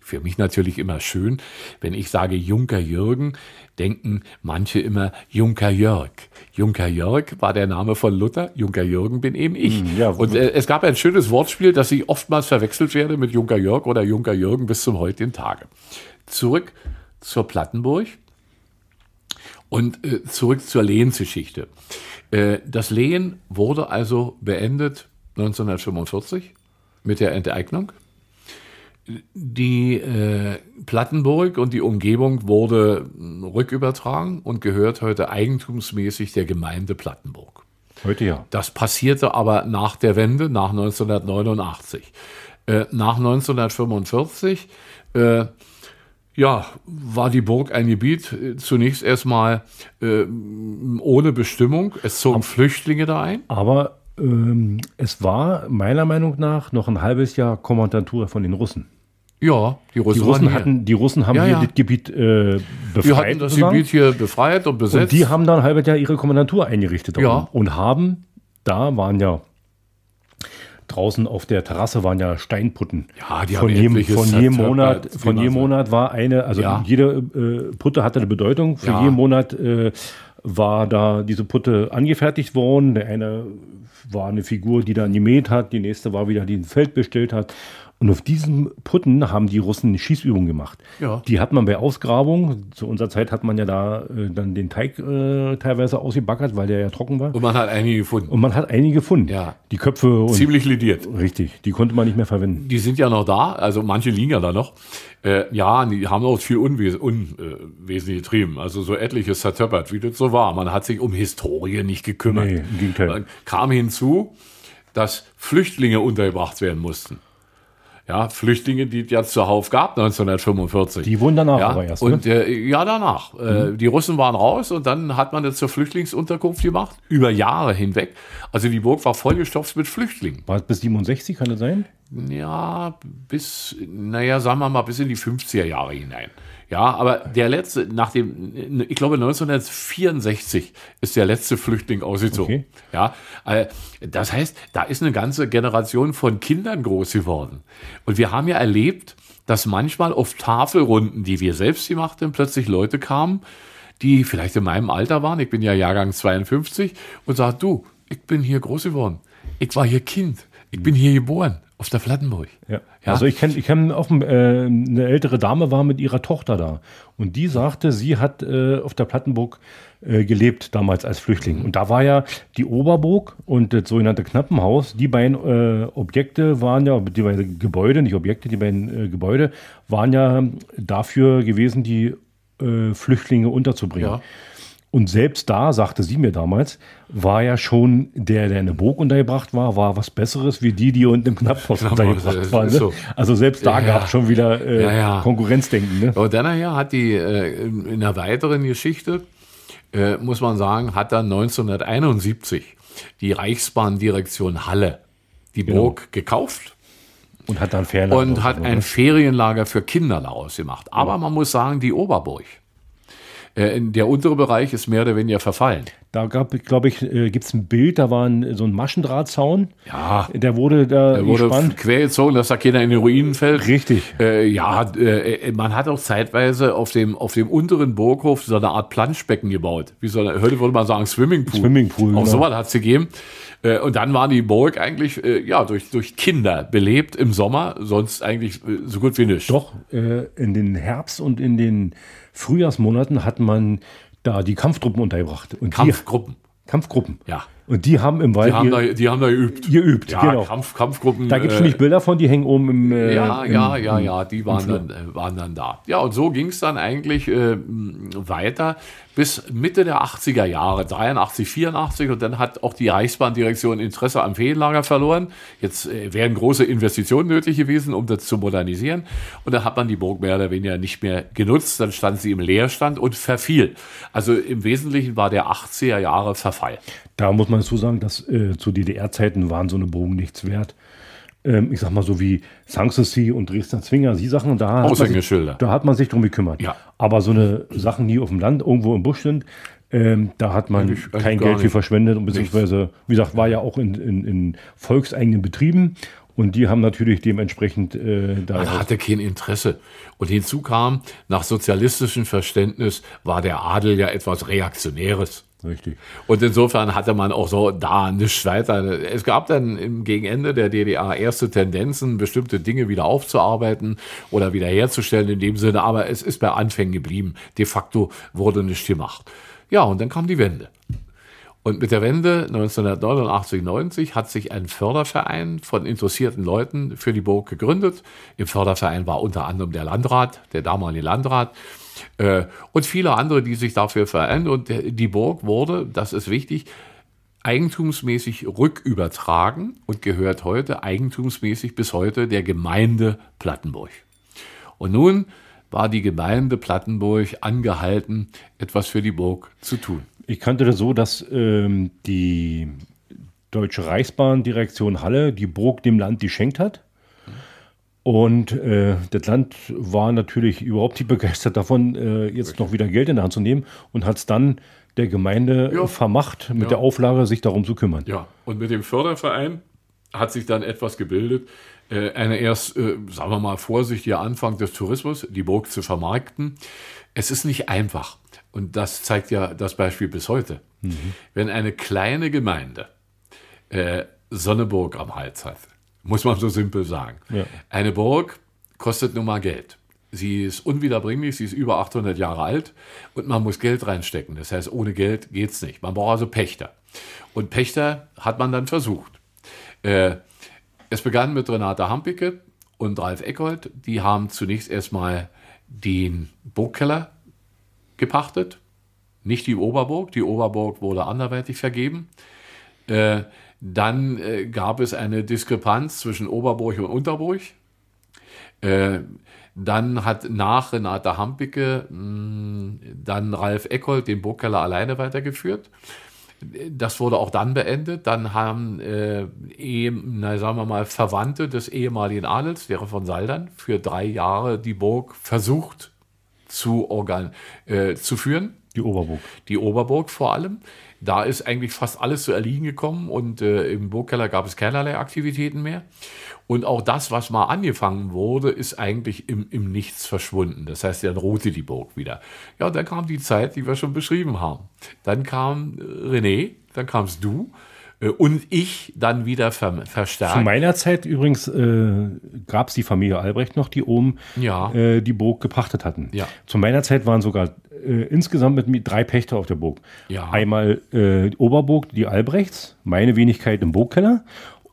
Speaker 2: Für mich natürlich immer schön, wenn ich sage Junker Jürgen, denken manche immer Junker Jörg. Junker Jörg war der Name von Luther, Junker Jürgen bin eben ich. Hm, ja, und äh, es gab ein schönes Wortspiel, das ich oftmals verwechselt werde mit Junker Jörg oder Junker Jürgen bis zum heutigen Tage. Zurück zur Plattenburg und äh, zurück zur Lehensgeschichte. Äh, das Lehen wurde also beendet 1945 mit der Enteignung. Die äh, Plattenburg und die Umgebung wurde rückübertragen und gehört heute eigentumsmäßig der Gemeinde Plattenburg.
Speaker 1: Heute ja.
Speaker 2: Das passierte aber nach der Wende, nach 1989. Äh, nach 1945 äh, ja, war die Burg ein Gebiet äh, zunächst erstmal äh, ohne Bestimmung. Es zogen aber, Flüchtlinge da ein.
Speaker 1: Aber ähm, es war meiner Meinung nach noch ein halbes Jahr Kommandantur von den Russen.
Speaker 2: Ja,
Speaker 1: die Russen, die Russen hatten, die Russen haben ja, hier ja. das Gebiet äh, befreit. Die
Speaker 2: hatten das sozusagen. Gebiet hier befreit und besetzt. Und
Speaker 1: die haben dann ein halbes Jahr ihre Kommandantur eingerichtet.
Speaker 2: Ja.
Speaker 1: Und haben, da waren ja draußen auf der Terrasse waren ja Steinputten.
Speaker 2: Ja, die
Speaker 1: von
Speaker 2: haben
Speaker 1: jedem, von jedem Monat, von jedem Monat war eine, also jede äh, Putte hatte eine Bedeutung. Für jeden Monat äh, war da diese Putte angefertigt worden. Der eine war eine Figur, die dann gemäht hat, die nächste war wieder, die ein Feld bestellt hat. Und auf diesen Putten haben die Russen Schießübungen gemacht.
Speaker 2: Ja.
Speaker 1: Die hat man bei Ausgrabung, zu unserer Zeit hat man ja da äh, dann den Teig äh, teilweise ausgebackert, weil der ja trocken war.
Speaker 2: Und man hat einige gefunden.
Speaker 1: Und man hat einige gefunden.
Speaker 2: Ja.
Speaker 1: Die Köpfe. Und,
Speaker 2: Ziemlich lidiert.
Speaker 1: Richtig, die konnte man nicht mehr verwenden.
Speaker 2: Die sind ja noch da, also manche liegen ja da noch. Äh, ja, die haben auch viel Unwes Unwesen äh, getrieben. Also so etliches zertöppert, wie das so war. Man hat sich um Historie nicht gekümmert. Nee,
Speaker 1: im Gegenteil.
Speaker 2: Dann kam hinzu, dass Flüchtlinge untergebracht werden mussten. Ja, Flüchtlinge, die es ja zuhauf gab 1945.
Speaker 1: Die wurden danach
Speaker 2: ja,
Speaker 1: aber erst.
Speaker 2: Und ne? äh, ja, danach. Äh, mhm. die Russen waren raus und dann hat man das zur Flüchtlingsunterkunft gemacht, über Jahre hinweg. Also die Burg war vollgestopft mit Flüchtlingen.
Speaker 1: War es bis 67, kann das sein?
Speaker 2: Ja, bis, naja, sagen wir mal, bis in die 50er Jahre hinein. Ja, aber der letzte, nach dem, ich glaube 1964 ist der letzte Flüchtling ausgezogen. Okay. Ja, äh, das heißt, da ist eine ganze Generation von Kindern groß geworden. Und wir haben ja erlebt, dass manchmal auf Tafelrunden, die wir selbst gemacht haben, plötzlich Leute kamen, die vielleicht in meinem Alter waren. Ich bin ja Jahrgang 52 und sagten, du, ich bin hier groß geworden. Ich war hier Kind. Ich bin hier geboren. Auf der Plattenburg.
Speaker 1: Ja. ja. Also ich kenne ich kenn auch äh, eine ältere Dame war mit ihrer Tochter da und die sagte, sie hat äh, auf der Plattenburg äh, gelebt damals als Flüchtling. Mhm. Und da war ja die Oberburg und das sogenannte Knappenhaus, die beiden äh, Objekte waren ja, die beiden Gebäude, nicht Objekte, die beiden äh, Gebäude waren ja dafür gewesen, die äh, Flüchtlinge unterzubringen. Ja. Und selbst da, sagte sie mir damals, war ja schon der, der in der Burg untergebracht war, war was Besseres wie die, die unten im Knapphaus untergebracht waren. Ne? So. Also selbst da ja, gab es schon wieder äh, ja, ja. Konkurrenzdenken. Ne?
Speaker 2: Aber dann nachher hat die äh, in einer weiteren Geschichte, äh, muss man sagen, hat dann 1971 die Reichsbahndirektion Halle die genau. Burg gekauft.
Speaker 1: Und hat dann Ferienlager
Speaker 2: Und hat ein Ferienlager für Kinder daraus gemacht. Aber man muss sagen, die Oberburg äh, der untere Bereich ist mehr oder weniger verfallen.
Speaker 1: Da gab, glaube ich, äh, gibt es ein Bild, da war ein, so ein Maschendrahtzaun.
Speaker 2: Ja.
Speaker 1: Der wurde da
Speaker 2: der wurde gespannt. quergezogen, dass da keiner in den Ruinen fällt.
Speaker 1: Richtig.
Speaker 2: Äh, ja, äh, man hat auch zeitweise auf dem, auf dem unteren Burghof so eine Art Planschbecken gebaut. Wie so eine, heute würde man sagen Swimmingpool.
Speaker 1: Swimmingpool.
Speaker 2: Auch genau. sowas hat es gegeben. Äh, und dann war die Burg eigentlich äh, ja durch, durch Kinder belebt im Sommer, sonst eigentlich äh, so gut wie nicht.
Speaker 1: Doch, in den Herbst und in den Frühjahrsmonaten hat man da die Kampftruppen untergebracht. Und
Speaker 2: Kampfgruppen.
Speaker 1: Die, Kampfgruppen.
Speaker 2: Ja.
Speaker 1: Und die haben im Wald.
Speaker 2: Die haben, da, die haben da geübt.
Speaker 1: Geübt,
Speaker 2: ja, genau. Kampf, Kampfgruppen.
Speaker 1: Da gibt es äh, nicht Bilder von, die hängen oben im.
Speaker 2: Äh, ja, im, ja, ja, ja, die waren dann, äh, waren dann da. Ja, und so ging es dann eigentlich äh, weiter bis Mitte der 80er Jahre, 83, 84. Und dann hat auch die Reichsbahndirektion Interesse am Ferienlager verloren. Jetzt äh, wären große Investitionen nötig gewesen, um das zu modernisieren. Und dann hat man die Burg mehr oder weniger nicht mehr genutzt. Dann stand sie im Leerstand und verfiel. Also im Wesentlichen war der 80er Jahre Verfall.
Speaker 1: Da muss man dazu sagen, dass äh, zu DDR-Zeiten waren so eine Bogen nichts wert. Ähm, ich sag mal so wie Sanssouci und Dresdner Zwinger, die Sachen, da hat, sich, da hat man sich drum gekümmert.
Speaker 2: Ja.
Speaker 1: Aber so eine Sachen, die auf dem Land irgendwo im Busch sind, ähm, da hat man eigentlich, kein Geld für verschwendet und beziehungsweise, wie gesagt, war ja auch in, in, in volkseigenen Betrieben und die haben natürlich dementsprechend
Speaker 2: äh, da. Man hatte kein Interesse. Und hinzu kam, nach sozialistischem Verständnis war der Adel ja etwas Reaktionäres.
Speaker 1: Richtig.
Speaker 2: Und insofern hatte man auch so da nichts weiter. Es gab dann im Gegenende der DDR erste Tendenzen, bestimmte Dinge wieder aufzuarbeiten oder wiederherzustellen in dem Sinne, aber es ist bei Anfängen geblieben. De facto wurde nichts gemacht. Ja, und dann kam die Wende. Und mit der Wende 1989, 90 hat sich ein Förderverein von interessierten Leuten für die Burg gegründet. Im Förderverein war unter anderem der Landrat, der damalige Landrat und viele andere, die sich dafür vereinen. Und die Burg wurde, das ist wichtig, eigentumsmäßig rückübertragen und gehört heute eigentumsmäßig bis heute der Gemeinde Plattenburg. Und nun war die Gemeinde Plattenburg angehalten, etwas für die Burg zu tun.
Speaker 1: Ich kannte das so, dass ähm, die Deutsche Reichsbahndirektion Halle die Burg dem Land geschenkt hat. Und äh, das Land war natürlich überhaupt nicht begeistert davon, äh, jetzt Richtig. noch wieder Geld in der Hand zu nehmen und hat es dann der Gemeinde ja. vermacht, mit ja. der Auflage, sich darum zu kümmern.
Speaker 2: Ja, und mit dem Förderverein hat sich dann etwas gebildet, äh, eine erst, äh, sagen wir mal, vorsichtiger Anfang des Tourismus, die Burg zu vermarkten. Es ist nicht einfach. Und das zeigt ja das Beispiel bis heute. Mhm. Wenn eine kleine Gemeinde äh, Sonneburg am Hals hat, muss man so simpel sagen. Ja. Eine Burg kostet nun mal Geld. Sie ist unwiederbringlich, sie ist über 800 Jahre alt und man muss Geld reinstecken. Das heißt, ohne Geld geht es nicht. Man braucht also Pächter. Und Pächter hat man dann versucht. Äh, es begann mit Renate Hampicke und Ralf Eckhold. Die haben zunächst erstmal den Burgkeller gepachtet, nicht die Oberburg. Die Oberburg wurde anderweitig vergeben. Äh, dann äh, gab es eine Diskrepanz zwischen Oberburg und Unterburg. Äh, dann hat nach Renate Hampicke mh, hm, dann Ralf Eckhold den Burgkeller alleine weitergeführt. Das wurde auch dann beendet. Dann haben, äh, eh, na, sagen wir mal, Verwandte des ehemaligen Adels, der von Saldern, für drei Jahre die Burg versucht zu, organ äh, zu führen.
Speaker 1: Die Oberburg.
Speaker 2: Die Oberburg vor allem. Da ist eigentlich fast alles zu erliegen gekommen und äh, im Burgkeller gab es keinerlei Aktivitäten mehr. Und auch das, was mal angefangen wurde, ist eigentlich im, im Nichts verschwunden. Das heißt, dann ruhte die Burg wieder. Ja, dann kam die Zeit, die wir schon beschrieben haben. Dann kam äh, René, dann kamst du und ich dann wieder ver verstärkt.
Speaker 1: Zu meiner Zeit übrigens äh, gab es die Familie Albrecht noch, die oben
Speaker 2: Ja.
Speaker 1: äh, die Burg gepachtet hatten.
Speaker 2: Ja.
Speaker 1: Zu meiner Zeit waren sogar äh, insgesamt mit mir drei Pächter auf der Burg.
Speaker 2: Ja.
Speaker 1: Einmal äh, die Oberburg, die Albrechts, meine Wenigkeit im Burgkeller.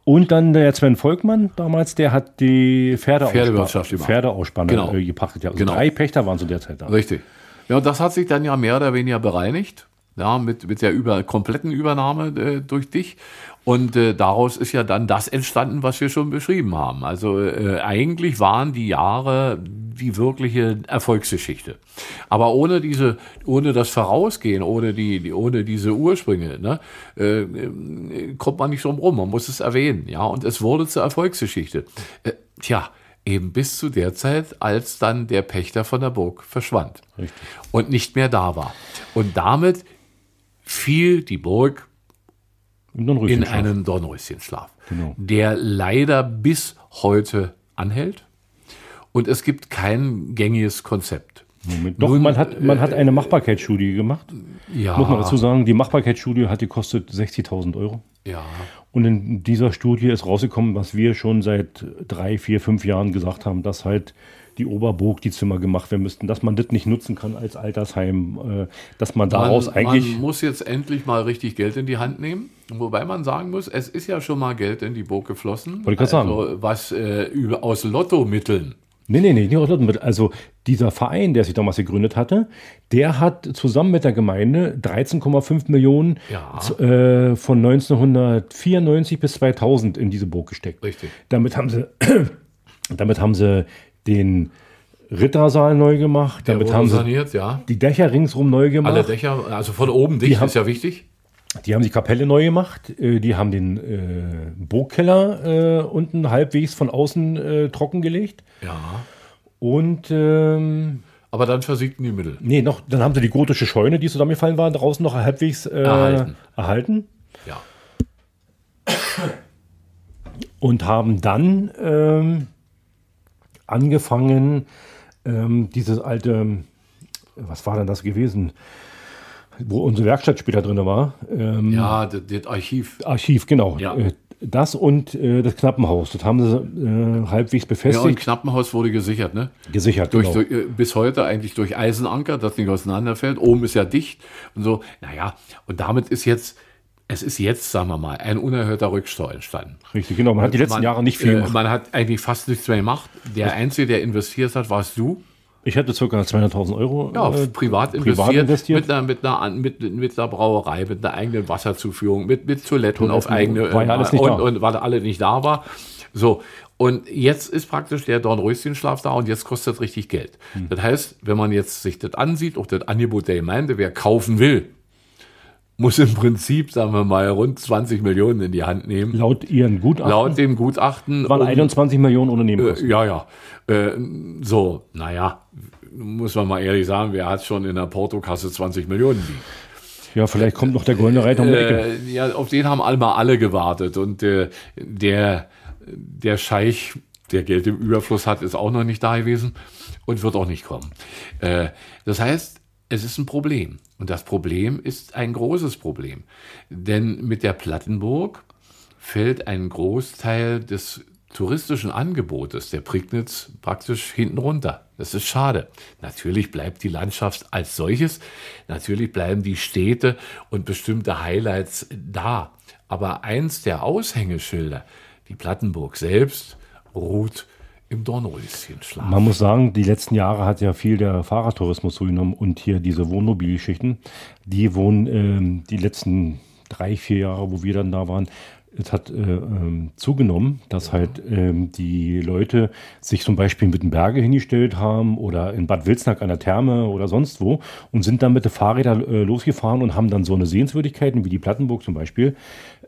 Speaker 1: Und dann der Sven Volkmann damals, der hat die
Speaker 2: Pferdewirtschaft gemacht.
Speaker 1: Pferdeausspanne
Speaker 2: Genau.
Speaker 1: äh, gepachtet. Ja. Also
Speaker 2: Genau.
Speaker 1: drei Pächter waren zu der Zeit da.
Speaker 2: Richtig. Ja, und das hat sich dann ja mehr oder weniger bereinigt, ja, mit, mit der über, kompletten Übernahme äh, durch dich. Und äh, daraus ist ja dann das entstanden, was wir schon beschrieben haben. Also äh, eigentlich waren die Jahre die wirkliche Erfolgsgeschichte. Aber ohne diese, ohne das Vorausgehen, ohne die, die ohne diese Ursprünge, ne, äh, äh, kommt man nicht drum rum. Man muss es erwähnen, ja. Und es wurde zur Erfolgsgeschichte. Äh, tja, eben bis zu der Zeit, als dann der Pächter von der Burg verschwand
Speaker 1: Richtig.
Speaker 2: und nicht mehr da war. Und damit fiel die Burg in einen Dornröschenschlaf,
Speaker 1: Genau.
Speaker 2: der leider bis heute anhält. Und es gibt kein gängiges Konzept.
Speaker 1: Moment. Doch,
Speaker 2: Nun,
Speaker 1: man hat, man hat eine Machbarkeitsstudie gemacht.
Speaker 2: Ja,
Speaker 1: Muss man dazu sagen, die Machbarkeitsstudie hat gekostet 60.000 Euro.
Speaker 2: ja,
Speaker 1: Und in dieser Studie ist rausgekommen, was wir schon seit drei, vier, fünf Jahren gesagt haben, dass halt die Oberburg, die Zimmer gemacht werden müssten, dass man das nicht nutzen kann als Altersheim, äh, dass man daraus
Speaker 2: man,
Speaker 1: eigentlich.
Speaker 2: man muss jetzt endlich mal richtig Geld in die Hand nehmen. Wobei man sagen muss, es ist ja schon mal Geld in die Burg geflossen.
Speaker 1: Wollte ich
Speaker 2: also, Was äh, aus Lottomitteln
Speaker 1: Nee, nee, nee, nicht aus Lottenmittel. Also dieser Verein, der sich damals gegründet hatte, der hat zusammen mit der Gemeinde 13,5 Millionen
Speaker 2: Ja.
Speaker 1: äh, von 1994 bis 2000 in diese Burg gesteckt.
Speaker 2: Richtig.
Speaker 1: Damit haben sie, (clears throat) damit haben sie den Rittersaal neu gemacht,
Speaker 2: Der
Speaker 1: damit haben sie
Speaker 2: saniert, ja.
Speaker 1: die Dächer ringsrum neu gemacht.
Speaker 2: Alle Dächer, also von oben dicht,
Speaker 1: haben-
Speaker 2: ist ja wichtig.
Speaker 1: Die haben die Kapelle neu gemacht, äh, die haben den äh, Burgkeller äh, unten halbwegs von außen äh, trockengelegt.
Speaker 2: Ja.
Speaker 1: Und ähm,
Speaker 2: Aber dann versiegten die Mittel.
Speaker 1: nee, noch, dann haben sie die gotische Scheune, die zusammengefallen war, draußen noch halbwegs äh,
Speaker 2: Erhalten.
Speaker 1: erhalten.
Speaker 2: Ja.
Speaker 1: Und haben dann ähm, angefangen, ähm, dieses alte, was war denn das gewesen, wo unsere Werkstatt später drin war. Ähm,
Speaker 2: Ja, das, das Archiv.
Speaker 1: Archiv, genau.
Speaker 2: Ja.
Speaker 1: Äh, Das und äh, das Knappenhaus, das haben sie äh, halbwegs
Speaker 2: Ja, und
Speaker 1: befestigt,
Speaker 2: Knappenhaus wurde gesichert, ne?
Speaker 1: gesichert.
Speaker 2: Durch,
Speaker 1: genau.
Speaker 2: durch, äh, bis heute eigentlich durch Eisenanker, das nicht auseinanderfällt. Oben ist ja dicht und so. Naja, und damit ist jetzt, es ist jetzt, sagen wir mal, ein unerhörter Rückstau entstanden.
Speaker 1: Richtig, genau. Man hat die letzten
Speaker 2: man,
Speaker 1: Jahre nicht viel
Speaker 2: äh,
Speaker 1: gemacht.
Speaker 2: Man hat eigentlich fast nichts mehr gemacht. Der Einzige, der investiert hat, warst du.
Speaker 1: Ich hatte ca. 200.000 Euro
Speaker 2: Ja,
Speaker 1: äh,
Speaker 2: privat, investiert,
Speaker 1: privat investiert.
Speaker 2: Mit, einer, mit, einer, mit, mit einer Brauerei, mit einer eigenen Wasserzuführung, mit, mit Toiletten,
Speaker 1: Toiletten,
Speaker 2: auf eigene
Speaker 1: war ja alles nicht
Speaker 2: und,
Speaker 1: da.
Speaker 2: und weil alle nicht da war. So, und jetzt ist praktisch der Dornröschenschlaf da und jetzt kostet das richtig Geld.
Speaker 1: Hm.
Speaker 2: Das heißt, wenn man jetzt sich das ansieht, auch das Angebot der Gemeinde, wer kaufen will, muss im Prinzip, sagen wir mal, rund 20 Millionen in die Hand nehmen.
Speaker 1: laut ihren Gutachten
Speaker 2: Laut dem Gutachten.
Speaker 1: waren
Speaker 2: um-
Speaker 1: 21 Millionen ohne
Speaker 2: äh, ja, ja. Äh, so, naja, muss man mal ehrlich sagen, wer hat schon in der Portokasse 20 Millionen liegen?
Speaker 1: Ja, vielleicht kommt noch der goldene Reiter um die Ecke.
Speaker 2: Äh, ja, auf den haben einmal alle gewartet und äh, der, der Scheich, der Geld im Überfluss hat, ist auch noch nicht da gewesen und wird auch nicht kommen. Äh, das heißt, es ist ein Problem. Und das Problem ist ein großes Problem. Denn mit der Plattenburg fällt ein Großteil des touristischen Angebotes der Prignitz praktisch hinten runter. Das ist schade. Natürlich bleibt die Landschaft als solches, natürlich bleiben die Städte und bestimmte Highlights da. Aber eins der Aushängeschilder, die Plattenburg selbst, ruht im Dornröschenschlaf.
Speaker 1: Man muss sagen, die letzten Jahre hat ja viel der Fahrradtourismus zugenommen und hier diese Wohnmobilgeschichten, die wohnen ähm, die letzten drei, vier Jahre, wo wir dann da waren, es hat äh, ähm, zugenommen, dass halt ähm, die Leute sich zum Beispiel mit den Berge hingestellt haben oder in Bad Wilsnack an der Therme oder sonst wo und sind dann mit den Fahrrädern äh, losgefahren und haben dann so eine Sehenswürdigkeiten wie die Plattenburg zum Beispiel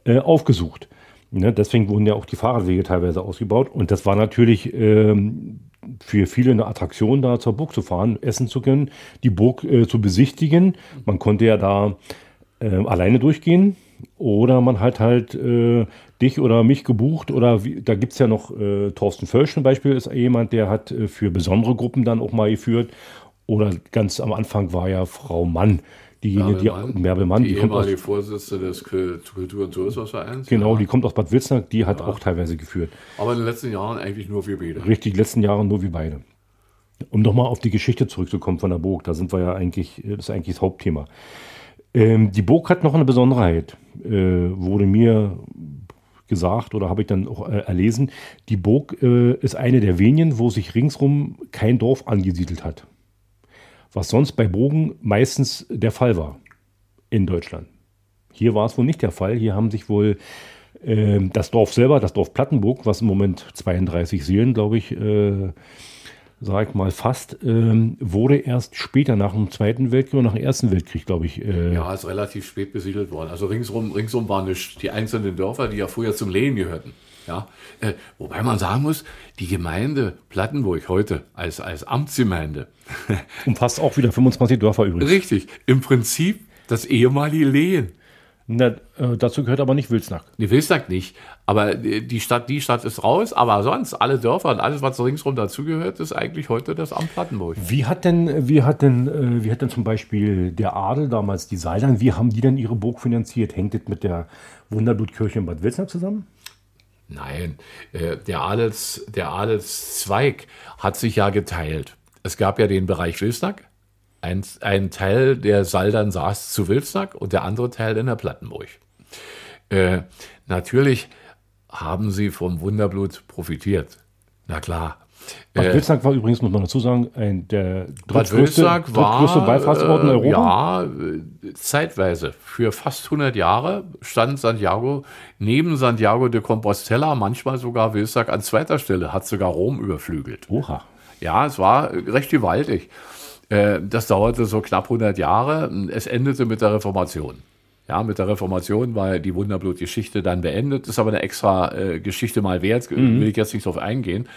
Speaker 1: äh, aufgesucht. Ne, deswegen wurden ja auch die Fahrradwege teilweise ausgebaut. Und das war natürlich ähm, für viele eine Attraktion, da zur Burg zu fahren, essen zu können, die Burg äh, zu besichtigen. Man konnte ja da äh, alleine durchgehen. Oder man hat halt äh, dich oder mich gebucht. Oder wie, da gibt es ja noch äh, Thorsten Völsch zum Beispiel, ist jemand, der hat äh, für besondere Gruppen dann auch mal geführt. Oder ganz am Anfang war ja Frau Mann, Die, die, Merbelmann,
Speaker 2: die, die kommt aus, die Vorsitzende des Kultur- und Tourismusvereins.
Speaker 1: Genau, ja. die kommt aus Bad Wilsnack, die hat ja. auch teilweise geführt.
Speaker 2: Aber in den letzten Jahren eigentlich nur wir beide.
Speaker 1: Richtig, letzten Jahren nur wir beide. Um nochmal auf die Geschichte zurückzukommen von der Burg, da sind wir ja eigentlich, das ist eigentlich das Hauptthema. Ähm, die Burg hat noch eine Besonderheit, äh, wurde mir gesagt oder habe ich dann auch äh, erlesen. Die Burg äh, ist eine der wenigen, wo sich ringsrum kein Dorf angesiedelt hat was sonst bei Bogen meistens der Fall war in Deutschland. Hier war es wohl nicht der Fall. Hier haben sich wohl äh, das Dorf selber, das Dorf Plattenburg, was im Moment 32 Seelen, glaube ich, äh, sag mal fast, ähm, wurde erst später nach dem Zweiten Weltkrieg und nach dem Ersten Weltkrieg, glaube ich.
Speaker 2: Äh ja, ist relativ spät besiedelt worden. Also ringsum, ringsum waren die einzelnen Dörfer, die ja früher zum Lehen gehörten. Ja, äh, wobei man sagen muss, die Gemeinde Plattenburg heute als, als Amtsgemeinde (laughs)
Speaker 1: umfasst auch wieder 25 Dörfer übrigens.
Speaker 2: Richtig, im Prinzip das ehemalige Lehen.
Speaker 1: Na, äh, dazu gehört aber nicht Wilsnack.
Speaker 2: Nee, Wilsnack nicht. Aber die Stadt, die Stadt ist raus, aber sonst alle Dörfer und alles, was ringsrum dazugehört, ist eigentlich heute das Amt Plattenburg.
Speaker 1: Wie hat denn, wie hat denn, äh, wie hat denn zum Beispiel der Adel damals die Seilern, wie haben die denn ihre Burg finanziert? Hängt das mit der Wunderblutkirche in Bad Wilsnack zusammen?
Speaker 2: Nein, äh, der, Adels, der Adelszweig hat sich ja geteilt. Es gab ja den Bereich Wilsnack. Ein, ein Teil der Saldern saß zu Wilsnack und der andere Teil in der Plattenburg. Äh, natürlich haben sie vom Wunderblut profitiert. Na klar.
Speaker 1: Bad äh, Wilsnack war übrigens, muss man dazu sagen, ein, der
Speaker 2: drittgrößte, drittgrößte Ballfahrtsort in äh, Europa. Ja, äh, zeitweise. Für fast 100 Jahre stand Santiago neben Santiago de Compostela, manchmal sogar Wilsnack an zweiter Stelle, hat sogar Rom überflügelt.
Speaker 1: Oha.
Speaker 2: Ja, es war recht gewaltig. Das dauerte so knapp 100 Jahre. Es endete mit der Reformation. Ja, mit der Reformation war die Wunderblutgeschichte dann beendet. Das ist aber eine extra äh, Geschichte mal wert, mhm. will ich jetzt nicht drauf eingehen.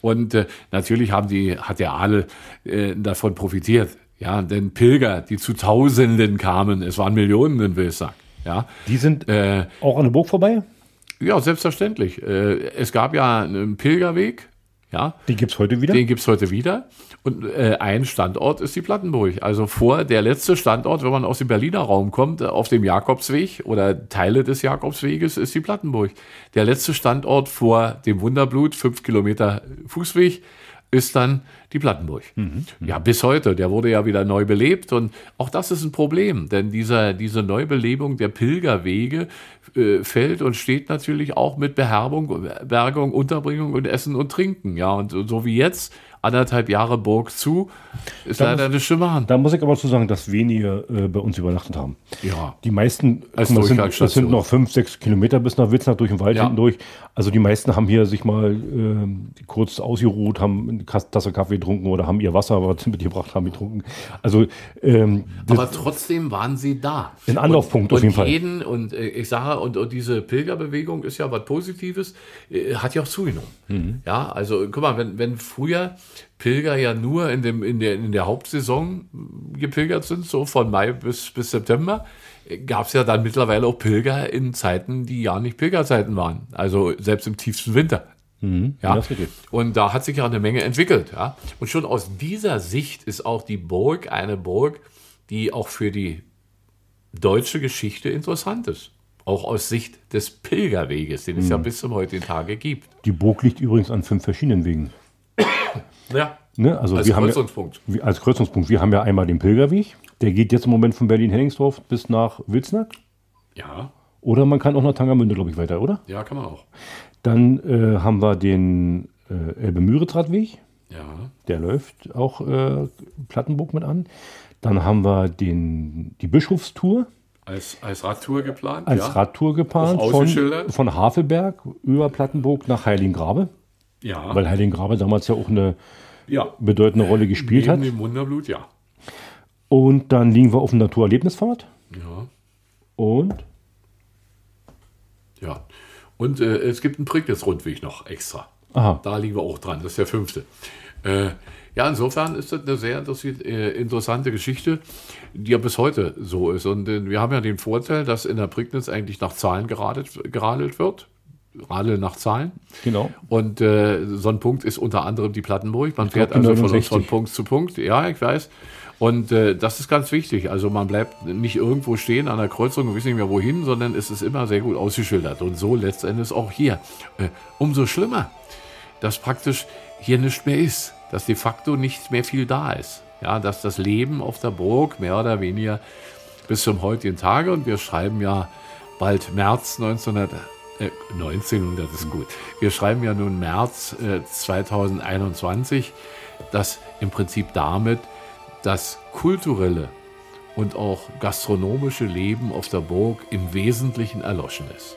Speaker 2: Und äh, natürlich haben die, hat der Adel äh, davon profitiert. Ja, denn Pilger, die zu Tausenden kamen, es waren Millionen in Wilsack. Ja,
Speaker 1: die sind äh, auch an der Burg vorbei?
Speaker 2: Ja, selbstverständlich. Äh, es gab ja einen Pilgerweg. Ja,
Speaker 1: den gibt es heute wieder?
Speaker 2: Den gibt es heute wieder. Und äh, ein Standort ist die Plattenburg. Also vor der letzte Standort, wenn man aus dem Berliner Raum kommt, äh, auf dem Jakobsweg oder Teile des Jakobsweges, ist die Plattenburg. Der letzte Standort vor dem Wunderblut, fünf Kilometer Fußweg, ist dann die Plattenburg. Mhm. Ja, bis heute. Der wurde ja wieder neu belebt und auch das ist ein Problem, denn dieser, diese Neubelebung der Pilgerwege äh, fällt und steht natürlich auch mit Beherbung, Bergung, Unterbringung und Essen und Trinken. Ja, und so wie jetzt anderthalb Jahre Burg zu. Ist da leider muss, eine Stimme an.
Speaker 1: Da muss ich aber zu sagen, dass wenige äh, bei uns übernachtet haben.
Speaker 2: Ja.
Speaker 1: Die meisten, Als mal, sind, das sind noch fünf, sechs Kilometer bis nach Witznach durch den Wald ja. hinten durch. Also die meisten haben hier sich mal äh, kurz ausgeruht, haben eine Tasse Kaffee getrunken oder haben ihr Wasser was mitgebracht, haben getrunken. Also, ähm,
Speaker 2: aber trotzdem waren sie da.
Speaker 1: Ein Anlaufpunkt
Speaker 2: und,
Speaker 1: auf jeden
Speaker 2: und jeden, Fall. Und äh, ich sage, und, und, diese Pilgerbewegung ist ja was Positives, äh, hat ja auch zugenommen. Mhm. Ja, also guck mal, wenn, wenn früher Pilger ja nur in, dem, in, der, in der Hauptsaison gepilgert sind, so von Mai bis, bis September, gab es ja dann mittlerweile auch Pilger in Zeiten, die ja nicht Pilgerzeiten waren. Also selbst im tiefsten Winter. Mhm, ja. Und da hat sich ja eine Menge entwickelt. Ja. Und schon aus dieser Sicht ist auch die Burg eine Burg, die auch für die deutsche Geschichte interessant ist. Auch aus Sicht des Pilgerweges, den es mhm. ja bis zum heutigen Tage gibt.
Speaker 1: Die Burg liegt übrigens an fünf verschiedenen Wegen. (coughs)
Speaker 2: Ja.
Speaker 1: Ne? Also als wir Kreuzungspunkt. Haben ja, als Kreuzungspunkt. Wir haben ja einmal den Pilgerweg. Der geht jetzt im Moment von Berlin-Henningsdorf bis nach Wilsnack.
Speaker 2: Ja.
Speaker 1: Oder man kann auch nach Tangermünde, glaube ich, weiter, oder?
Speaker 2: Ja, kann man auch.
Speaker 1: Dann äh, haben wir den äh, Elbe-Müritz-Radweg.
Speaker 2: Ja.
Speaker 1: Der läuft auch äh, Plattenburg mit an. Dann haben wir den, die Bischofstour.
Speaker 2: Als, als Radtour geplant?
Speaker 1: Als ja. Radtour geplant. Von, von Havelberg über Plattenburg nach Heiligengrabe.
Speaker 2: Ja.
Speaker 1: Weil Heiligengrabe damals ja auch eine ja. bedeutende Rolle gespielt Neben hat.
Speaker 2: Dem Wunderblut, ja.
Speaker 1: Und dann liegen wir auf dem Naturerlebnisfahrt.
Speaker 2: Ja.
Speaker 1: Und?
Speaker 2: Ja. Und äh, es gibt einen Prignitz-Rundweg noch extra.
Speaker 1: Aha.
Speaker 2: Da liegen wir auch dran. Das ist der fünfte. Äh, ja, insofern ist das eine sehr äh, interessante Geschichte, die ja bis heute so ist. Und äh, wir haben ja den Vorteil, dass in der Prignitz eigentlich nach Zahlen geradelt, geradelt wird. Radel nach Zahlen.
Speaker 1: Genau.
Speaker 2: Und äh, so ein Punkt ist unter anderem die Plattenburg. Man fährt also von,
Speaker 1: 69.
Speaker 2: von Punkt zu Punkt. Ja, ich weiß. Und äh, das ist ganz wichtig. Also man bleibt nicht irgendwo stehen an der Kreuzung und weiß nicht mehr wohin, sondern es ist immer sehr gut ausgeschildert. Und so letztendlich auch hier. Äh, umso schlimmer, dass praktisch hier nichts mehr ist. Dass de facto nicht mehr viel da ist. Ja, dass das Leben auf der Burg mehr oder weniger bis zum heutigen Tage und wir schreiben ja bald März 1900, äh, 1900 ist gut. Wir schreiben ja nun März äh, 2021, dass im Prinzip damit das kulturelle und auch gastronomische Leben auf der Burg im Wesentlichen erloschen ist.